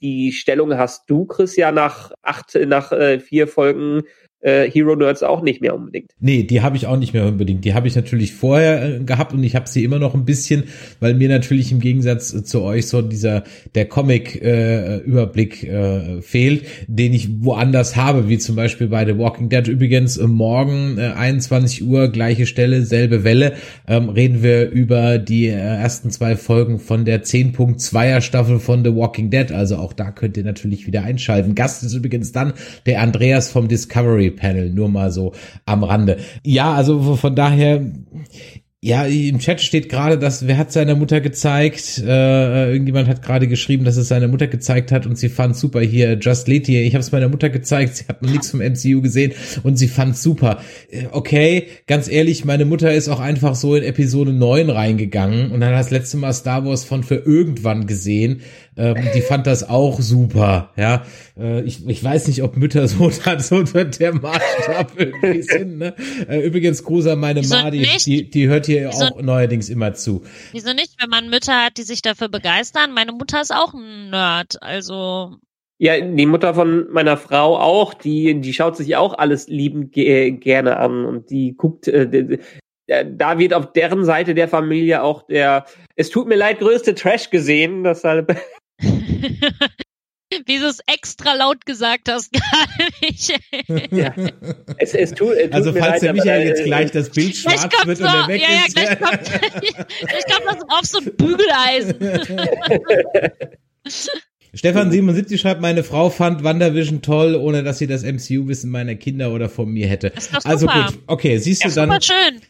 die Stellung hast du, Chris, ja nach acht, nach äh, vier Folgen äh, Hero Nerds auch nicht mehr unbedingt. Nee, die habe ich auch nicht mehr unbedingt. Die habe ich natürlich vorher äh, gehabt und ich habe sie immer noch ein bisschen, weil mir natürlich im Gegensatz äh, zu euch so dieser der Comic äh, Überblick äh, fehlt, den ich woanders habe, wie zum Beispiel bei The Walking Dead. Übrigens äh, morgen äh, 21 Uhr gleiche Stelle, selbe Welle, ähm, reden wir über die äh, ersten zwei Folgen von der 10.2er Staffel von The Walking Dead. Also auch da könnt ihr natürlich wieder einschalten. Gast ist übrigens dann der Andreas vom Discovery Panel, nur mal so am Rande. Ja, also von daher, ja, im Chat steht gerade, dass wer hat seiner Mutter gezeigt? Äh, irgendjemand hat gerade geschrieben, dass es seiner Mutter gezeigt hat und sie fand super hier. Just Letty, ich habe es meiner Mutter gezeigt, sie hat noch nichts vom MCU gesehen und sie fand super. Äh, okay, ganz ehrlich, meine Mutter ist auch einfach so in Episode 9 reingegangen und hat das letzte Mal Star Wars von für irgendwann gesehen. Ähm, die fand das auch super. Ja, äh, ich, ich weiß nicht, ob Mütter so, so der Maßstab irgendwie sind. Ne? Äh, übrigens, Gruß meine Wieso Ma, die, die, die hört hier Wieso? auch neuerdings immer zu. Wieso nicht, wenn man Mütter hat, die sich dafür begeistern? Meine Mutter ist auch ein Nerd, also. Ja, die Mutter von meiner Frau auch, die, die schaut sich auch alles liebend ge gerne an und die guckt, äh, da wird auf deren Seite der Familie auch der, es tut mir leid, größte Trash gesehen, das halt Wie du es extra laut gesagt hast, gar nicht. ja. es, es tut, es also falls leid, der Michael jetzt gleich das Bild schwarz wird so, und er weg ja, ist. Ja, gleich kommt, ich glaube, das ist auf so ein Bügeleisen. Stefan 77 schreibt, meine Frau fand WandaVision toll, ohne dass sie das MCU-Wissen meiner Kinder oder von mir hätte. Also gut, okay, siehst du dann. Super schön.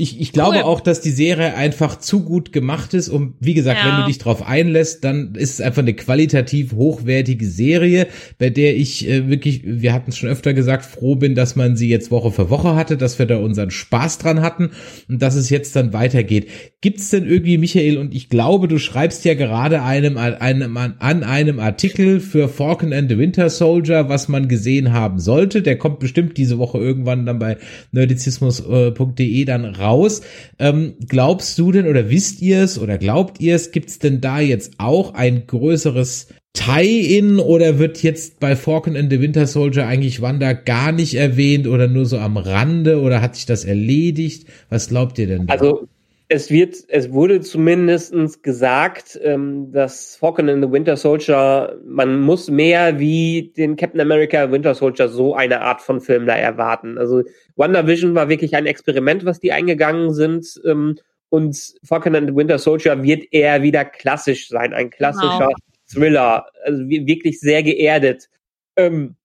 Ich, ich glaube cool. auch, dass die Serie einfach zu gut gemacht ist. Und wie gesagt, ja. wenn du dich drauf einlässt, dann ist es einfach eine qualitativ hochwertige Serie, bei der ich äh, wirklich, wir hatten es schon öfter gesagt, froh bin, dass man sie jetzt Woche für Woche hatte, dass wir da unseren Spaß dran hatten und dass es jetzt dann weitergeht. Gibt es denn irgendwie, Michael, und ich glaube, du schreibst ja gerade einem, einem, an einem Artikel für Falcon and the Winter Soldier, was man gesehen haben sollte. Der kommt bestimmt diese Woche irgendwann dann bei nerdizismus.de dann raus raus. Ähm, glaubst du denn oder wisst ihr es oder glaubt ihr es, gibt es denn da jetzt auch ein größeres Tie-In oder wird jetzt bei Falcon and the Winter Soldier eigentlich Wanda gar nicht erwähnt oder nur so am Rande oder hat sich das erledigt? Was glaubt ihr denn da? Also es wird, es wurde zumindestens gesagt, ähm, dass Falcon and the Winter Soldier, man muss mehr wie den Captain America Winter Soldier so eine Art von Film da erwarten. Also WandaVision war wirklich ein Experiment, was die eingegangen sind. Ähm, und Falcon and the Winter Soldier wird eher wieder klassisch sein, ein klassischer genau. Thriller, also wirklich sehr geerdet. Ähm,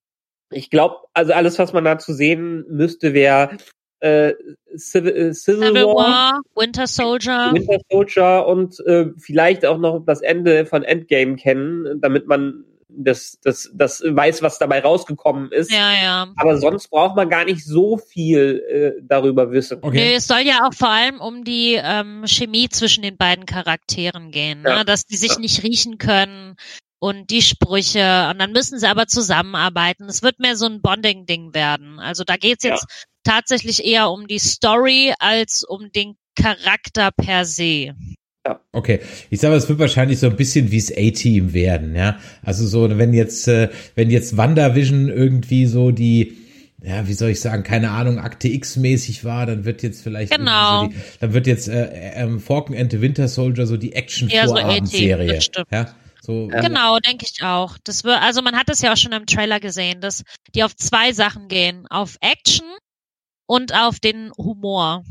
ich glaube, also alles, was man da zu sehen müsste, wäre äh, Civil, äh, Civil, Civil War, War, Winter Soldier, Winter Soldier und äh, vielleicht auch noch das Ende von Endgame kennen, damit man das, das, das weiß, was dabei rausgekommen ist. Ja, ja. Aber sonst braucht man gar nicht so viel äh, darüber wissen. Okay. Nee, es soll ja auch vor allem um die ähm, Chemie zwischen den beiden Charakteren gehen, ne? ja. ne? dass die sich ja. nicht riechen können und die Sprüche und dann müssen sie aber zusammenarbeiten. Es wird mehr so ein Bonding-Ding werden. Also da geht's jetzt ja tatsächlich eher um die Story als um den Charakter per se. Ja. Okay, ich sage, es wird wahrscheinlich so ein bisschen wie das A-Team werden, ja. Also so, wenn jetzt, äh, wenn jetzt WandaVision irgendwie so die, ja, wie soll ich sagen, keine Ahnung, Akte X-mäßig war, dann wird jetzt vielleicht genau. So die, dann wird jetzt äh, ähm, Falcon and the Winter Soldier so die Action-Vorabendserie. So ja, so, genau, denke ich auch. Das wird, also man hat es ja auch schon im Trailer gesehen, dass die auf zwei Sachen gehen. Auf Action und auf den Humor.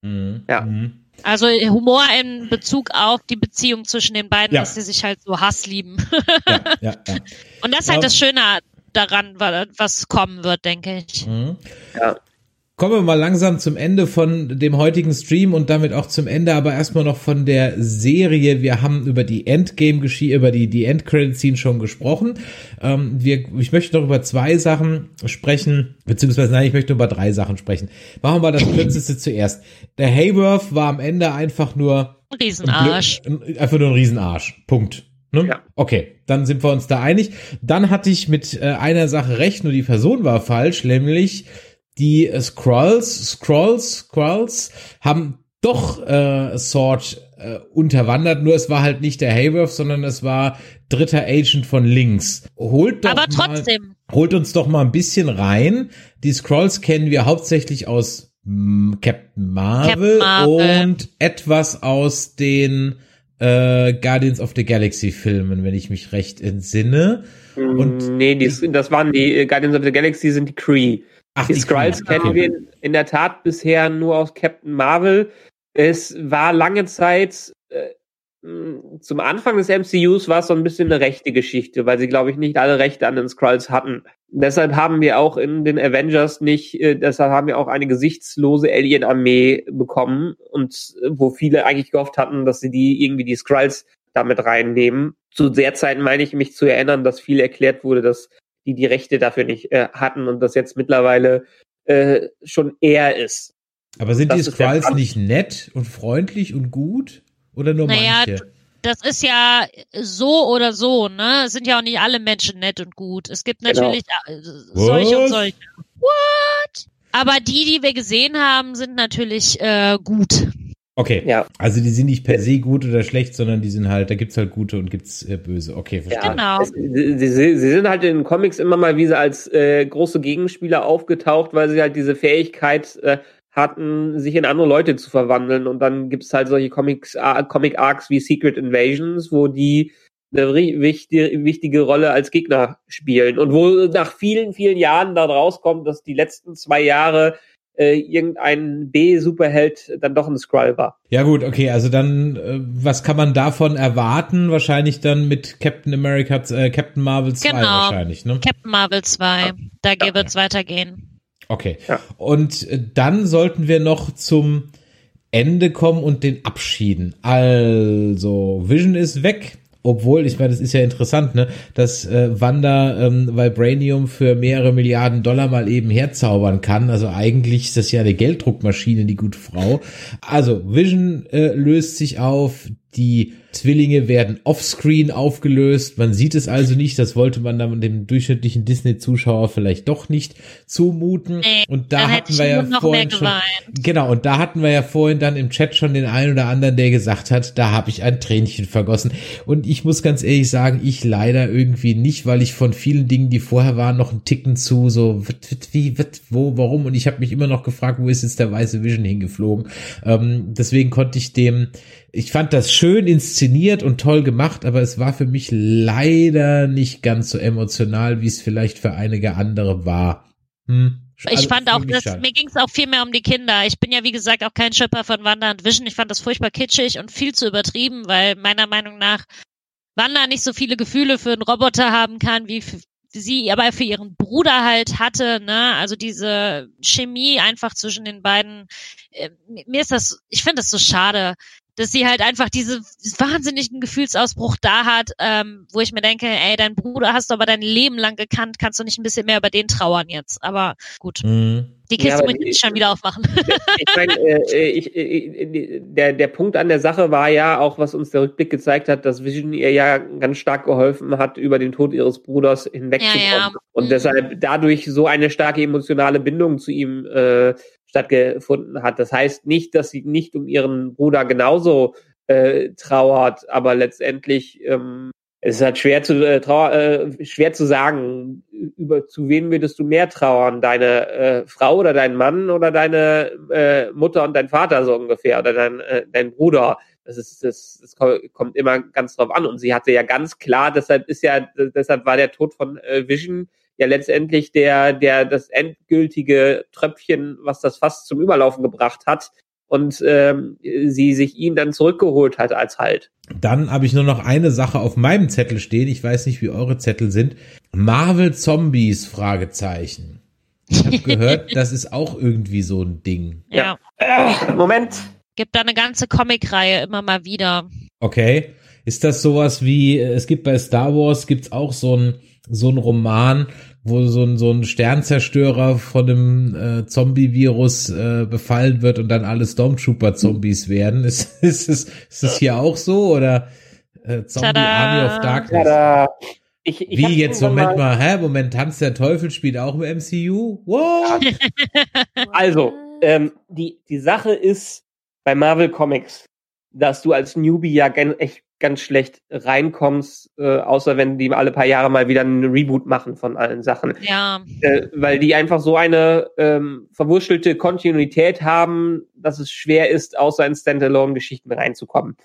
Mhm. Ja. Mhm. Also Humor in Bezug auf die Beziehung zwischen den beiden, ja. dass sie sich halt so Hass lieben. ja, ja, ja. Und das ist halt das Schöne daran, was kommen wird, denke ich. Mhm. Ja. Kommen wir mal langsam zum Ende von dem heutigen Stream und damit auch zum Ende, aber erstmal noch von der Serie. Wir haben über die Endgame-Geschichte, über die, die Endcredit-Scene schon gesprochen. Ähm, wir, ich möchte noch über zwei Sachen sprechen, beziehungsweise nein, ich möchte über drei Sachen sprechen. Machen wir das kürzeste zuerst. Der Hayworth war am Ende einfach nur Riesenarsch. Ein, einfach nur ein Riesenarsch. Punkt. Ne? Ja. Okay, dann sind wir uns da einig. Dann hatte ich mit äh, einer Sache recht, nur die Person war falsch, nämlich die äh, Scrolls, Scrolls, Scrolls haben doch äh, Sword äh, unterwandert, nur es war halt nicht der Hayworth, sondern es war dritter Agent von links. Holt doch Aber mal, trotzdem. holt uns doch mal ein bisschen rein. Die Scrolls kennen wir hauptsächlich aus mm, Captain Marvel, Captain Marvel. und etwas aus den äh, Guardians of the Galaxy Filmen, wenn ich mich recht entsinne. Und- Mm, nee, die, das waren die äh, Guardians of the Galaxy sind die Kree. Ach, Die Skrulls kennen wir in der Tat bisher nur aus Captain Marvel. Es war lange Zeit, äh, zum Anfang des MCUs war es so ein bisschen eine rechte Geschichte, weil sie, glaube ich, nicht alle Rechte an den Skrulls hatten. Deshalb haben wir auch in den Avengers nicht, äh, deshalb haben wir auch eine gesichtslose Alien-Armee bekommen und äh, wo viele eigentlich gehofft hatten, dass sie die irgendwie die Skrulls damit reinnehmen. Zu der Zeit meine ich mich zu erinnern, dass viel erklärt wurde, dass die die Rechte dafür nicht äh, hatten und das jetzt mittlerweile äh, schon eher ist. Aber sind Das die Skrulls nicht nett und freundlich und gut? Oder nur Naja, manche? Das ist ja so oder so, ne? Es sind ja auch nicht alle Menschen nett und gut. Es gibt Genau. natürlich äh, solche und solche. What? Aber die, die wir gesehen haben, sind natürlich äh, gut. Okay. Ja. Also die sind nicht per se gut oder schlecht, sondern die sind halt, da gibt's halt gute und gibt's äh, böse. Okay, verstanden. Genau. Es, sie, sie, sie sind halt in den Comics immer mal wieder als äh, große Gegenspieler aufgetaucht, weil sie halt diese Fähigkeit äh, hatten, sich in andere Leute zu verwandeln. Und dann gibt's halt solche Comics, Comic Arcs wie Secret Invasions, wo die eine wichtige, wichtige Rolle als Gegner spielen. Und wo nach vielen, vielen Jahren da rauskommt, dass die letzten zwei Jahre äh, irgendein B-Superheld dann doch ein Skrull war. Ja gut, okay, also dann, äh, was kann man davon erwarten? Wahrscheinlich dann mit Captain America, äh, Captain Marvel 2 Genau. wahrscheinlich, ne? Captain Marvel 2. Da wird's weitergehen. Okay. Ja. Und äh, dann sollten wir noch zum Ende kommen und den abschieden. Also, Vision ist weg. Obwohl, ich meine, das ist ja interessant, ne, dass äh, Wanda ähm, Vibranium für mehrere Milliarden Dollar mal eben herzaubern kann. Also eigentlich ist das ja eine Gelddruckmaschine, die gute Frau. Also Vision äh, löst sich auf, die Zwillinge werden offscreen aufgelöst. Man sieht es also nicht. Das wollte man dann dem durchschnittlichen Disney-Zuschauer vielleicht doch nicht zumuten. Nee, und da hatten wir ja vorhin schon. Genau, und da hatten wir ja vorhin dann im Chat schon den einen oder anderen, der gesagt hat, da habe ich ein Tränchen vergossen. Und ich muss ganz ehrlich sagen, ich leider irgendwie nicht, weil ich von vielen Dingen, die vorher waren, noch einen Ticken zu so, wat, wat, wie, wat, wo, warum? Und ich habe mich immer noch gefragt, wo ist jetzt der weiße Vision hingeflogen? Ähm, deswegen konnte ich dem, ich fand das schön inszeniert und toll gemacht, aber es war für mich leider nicht ganz so emotional, wie es vielleicht für einige andere war. Hm. Ich Also fand auch, schade. mir ging es auch viel mehr um die Kinder. Ich bin ja, wie gesagt, auch kein Schöpfer von Wanda und Vision. Ich fand das furchtbar kitschig und viel zu übertrieben, weil meiner Meinung nach Wanda nicht so viele Gefühle für einen Roboter haben kann, wie sie aber für ihren Bruder halt hatte, ne? Also diese Chemie einfach zwischen den beiden. Äh, mir ist das, ich finde das so schade, dass sie halt einfach diese wahnsinnigen Gefühlsausbruch da hat, ähm, wo ich mir denke, ey, dein Bruder hast du aber dein Leben lang gekannt, kannst du nicht ein bisschen mehr über den trauern jetzt? Aber gut, Hm. die Kiste Ja, muss ich schon wieder aufmachen. ich meine, äh, ich, äh, der, der Punkt an der Sache war ja auch, was uns der Rückblick gezeigt hat, dass Vision ihr ja ganz stark geholfen hat, über den Tod ihres Bruders hinwegzukommen. Ja, ja. Und Mhm. deshalb dadurch so eine starke emotionale Bindung zu ihm äh, stattgefunden hat. Das heißt nicht, dass sie nicht um ihren Bruder genauso äh, trauert, aber letztendlich ähm, es ist halt schwer zu äh, trauer, äh, schwer zu sagen, über zu wen würdest du mehr trauern, deine äh, Frau oder dein Mann oder deine äh, Mutter und dein Vater so ungefähr oder dein äh, dein Bruder. Das ist das, das ko- kommt immer ganz drauf an und sie hatte ja ganz klar, deshalb ist ja deshalb war der Tod von äh, Vision ja letztendlich der der das endgültige Tröpfchen, was das fast zum Überlaufen gebracht hat und ähm, sie sich ihn dann zurückgeholt hat als Halt. Dann habe ich nur noch eine Sache auf meinem Zettel stehen. Ich weiß nicht, wie eure Zettel sind. Marvel Zombies Fragezeichen. Ich habe gehört, das ist auch irgendwie so ein Ding. ja. Äh, Moment. Gibt da eine ganze Comicreihe immer mal wieder. Okay. Ist das sowas wie, äh, es gibt bei Star Wars, gibt's auch so ein, so ein Roman, wo so ein, so ein Sternzerstörer von einem äh, Zombie-Virus äh, befallen wird und dann alle Stormtrooper-Zombies werden. Ist, ist, es, ist es hier auch so oder äh, Zombie Tada. Army of Darkness? Tada. Ich, ich Wie jetzt, Moment mal, hä? Moment, Tanz der Teufel spielt auch im MCU? What? Also, ähm, die, die Sache ist bei Marvel Comics, dass du als Newbie ja echt ganz schlecht reinkommst, äh, außer wenn die alle paar Jahre mal wieder einen Reboot machen von allen Sachen. Ja, Äh, weil die einfach so eine ähm, verwurschelte Kontinuität haben, dass es schwer ist, außer in Standalone-Geschichten reinzukommen.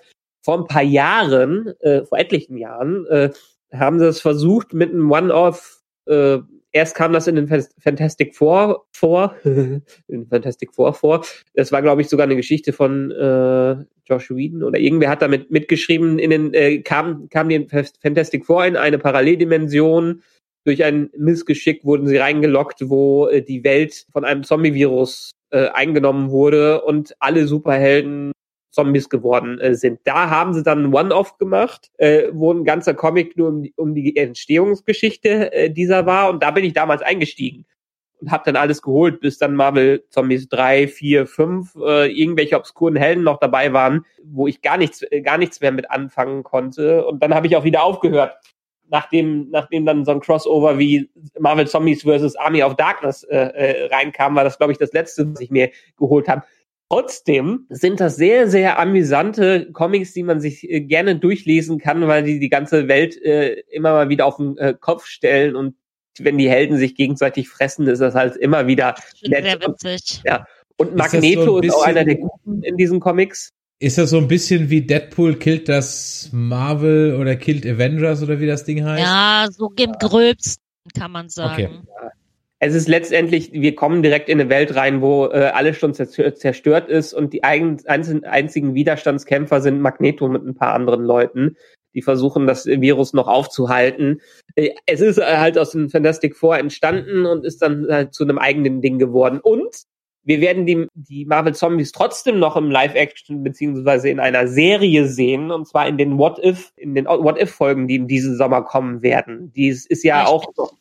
Vor ein paar Jahren, äh, vor etlichen Jahren, äh, haben sie es versucht mit einem One-Off. Äh, erst kam das in den Fantastic Four vor, in Fantastic Four vor. Das war, glaube ich, sogar eine Geschichte von äh, Josh Whedon oder irgendwer hat damit mitgeschrieben. In den äh, kam kam Fas- Fantastic Four in eine Paralleldimension. Durch ein Missgeschick wurden sie reingelockt, wo äh, die Welt von einem Zombie-Virus äh, eingenommen wurde und alle Superhelden Zombies geworden äh, sind. Da haben sie dann ein One-Off gemacht, äh, wo ein ganzer Comic nur um die, um die Entstehungsgeschichte äh, dieser war und da bin ich damals eingestiegen und habe dann alles geholt, bis dann Marvel Zombies 3, 4, 5, äh, irgendwelche obskuren Helden noch dabei waren, wo ich gar nichts äh, gar nichts mehr mit anfangen konnte und dann habe ich auch wieder aufgehört. Nachdem, nachdem dann so ein Crossover wie Marvel Zombies vs. Army of Darkness äh, äh, reinkam, war das, glaube ich, das letzte, was ich mir geholt habe. Trotzdem sind das sehr, sehr amüsante Comics, die man sich äh, gerne durchlesen kann, weil die die ganze Welt äh, immer mal wieder auf den äh, Kopf stellen und wenn die Helden sich gegenseitig fressen, ist das halt immer wieder nett. sehr Und, witzig. und das so ein Magneto ist auch bisschen- einer der Guten in diesen Comics. Ist das so ein bisschen wie Deadpool killt das Marvel oder killt Avengers oder wie das Ding heißt? Ja, so im Gröbsten kann man sagen. Es ist letztendlich, wir kommen direkt in eine Welt rein, wo äh, alles schon zerstört, ist und die einzelnen, einzigen Widerstandskämpfer sind Magneto mit ein paar anderen Leuten, die versuchen, das Virus noch aufzuhalten. Äh, es ist äh, halt aus dem Fantastic Four entstanden und ist dann halt zu einem eigenen Ding geworden. Und wir werden die, die Marvel Zombies trotzdem noch im Live-Action beziehungsweise in einer Serie sehen, und zwar in den What If, in den What If Folgen, die in diesem Sommer kommen werden. Dies ist ja Richtig. auch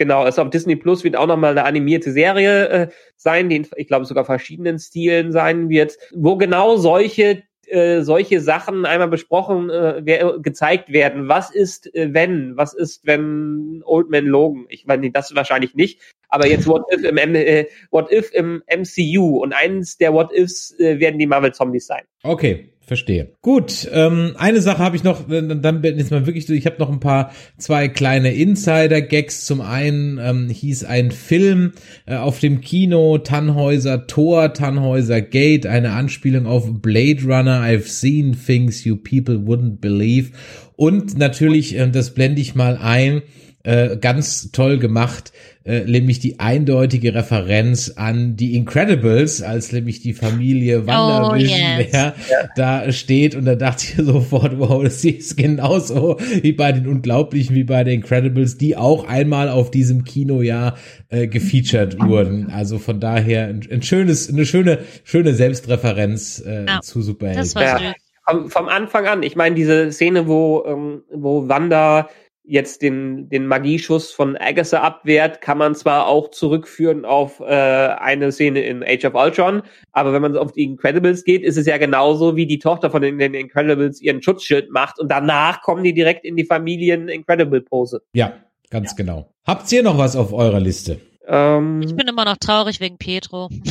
Genau, ist auf Disney Plus wird auch nochmal eine animierte Serie äh, sein, die in, ich glaube sogar verschiedenen Stilen sein wird, wo genau solche äh, solche Sachen einmal besprochen, äh, gezeigt werden. Was ist, äh, wenn? Was ist, wenn Old Man Logan? Ich meine, das wahrscheinlich nicht, aber jetzt What If im, äh, What If im MCU und eins der What Ifs äh, werden die Marvel Zombies sein. Okay, verstehe. Gut, ähm, eine Sache habe ich noch, dann bin ich mal wirklich so, ich habe noch ein paar, zwei kleine Insider-Gags. Zum einen ähm, hieß ein Film äh, auf dem Kino Tannhäuser Tor, Tannhäuser Gate, eine Anspielung auf Blade Runner, I've seen things you people wouldn't believe. Und natürlich, äh, das blende ich mal ein, äh, ganz toll gemacht, äh, nämlich die eindeutige Referenz an die Incredibles, als nämlich die Familie WandaVision Oh, yes. ja, da steht und da dachte ich sofort, wow, das ist genauso wie bei den Unglaublichen, wie bei den Incredibles, die auch einmal auf diesem Kinojahr äh, gefeatured wurden. Also von daher ein, ein schönes, eine schöne, schöne Selbstreferenz äh, Ja, zu Superhelden. Das war Ja. Vom, vom Anfang an, ich meine, diese Szene, wo, ähm, wo Wanda jetzt den, den Magieschuss von Agatha abwehrt, kann man zwar auch zurückführen auf äh, eine Szene in Age of Ultron, aber wenn man auf die Incredibles geht, ist es ja genauso, wie die Tochter von den, den Incredibles ihren Schutzschild macht und danach kommen die direkt in die Familien-Incredible-Pose. Ja, ganz genau. Habt ihr noch was auf eurer Liste? Ähm, Ich bin immer noch traurig wegen Petro.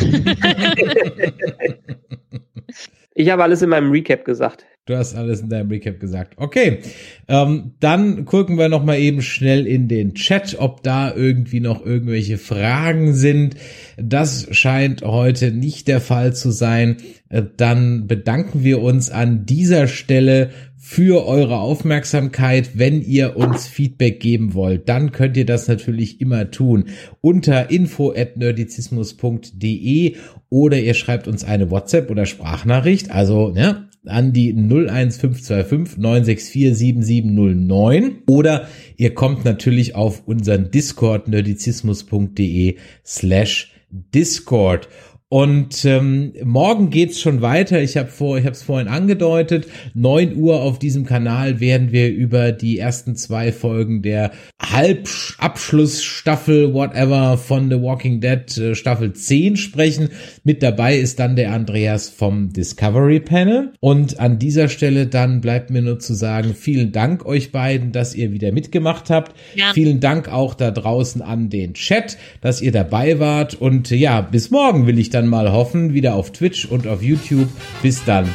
ich habe alles in meinem Recap gesagt. Du hast alles in deinem Recap gesagt. Okay, ähm, dann gucken wir noch mal eben schnell in den Chat, ob da irgendwie noch irgendwelche Fragen sind. Das scheint heute nicht der Fall zu sein. Äh, Dann bedanken wir uns an dieser Stelle für eure Aufmerksamkeit. Wenn ihr uns Feedback geben wollt, dann könnt ihr das natürlich immer tun unter info@nerdizismus.de oder ihr schreibt uns eine WhatsApp oder Sprachnachricht, also ne, an die 01525 964 7709 oder ihr kommt natürlich auf unseren Discord nerdizismus.de slash Discord. Und ähm, morgen geht's schon weiter. Ich habe vor, ich habe es vorhin angedeutet. 9 Uhr auf diesem Kanal werden wir über die ersten zwei Folgen der Halbabschlussstaffel, whatever, von The Walking Dead äh, Staffel 10 sprechen. Mit dabei ist dann der Andreas vom Discovery Panel. Und an dieser Stelle dann bleibt mir nur zu sagen, vielen Dank euch beiden, dass ihr wieder mitgemacht habt. Ja. Vielen Dank auch da draußen an den Chat, dass ihr dabei wart. Und ja, bis morgen will ich dann mal hoffen, wieder auf Twitch und auf YouTube. Bis dann.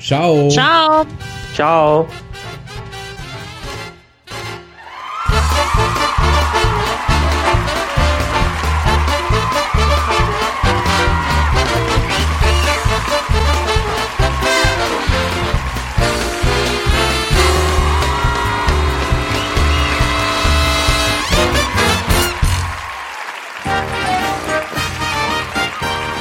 Ciao. Ciao. Ciao.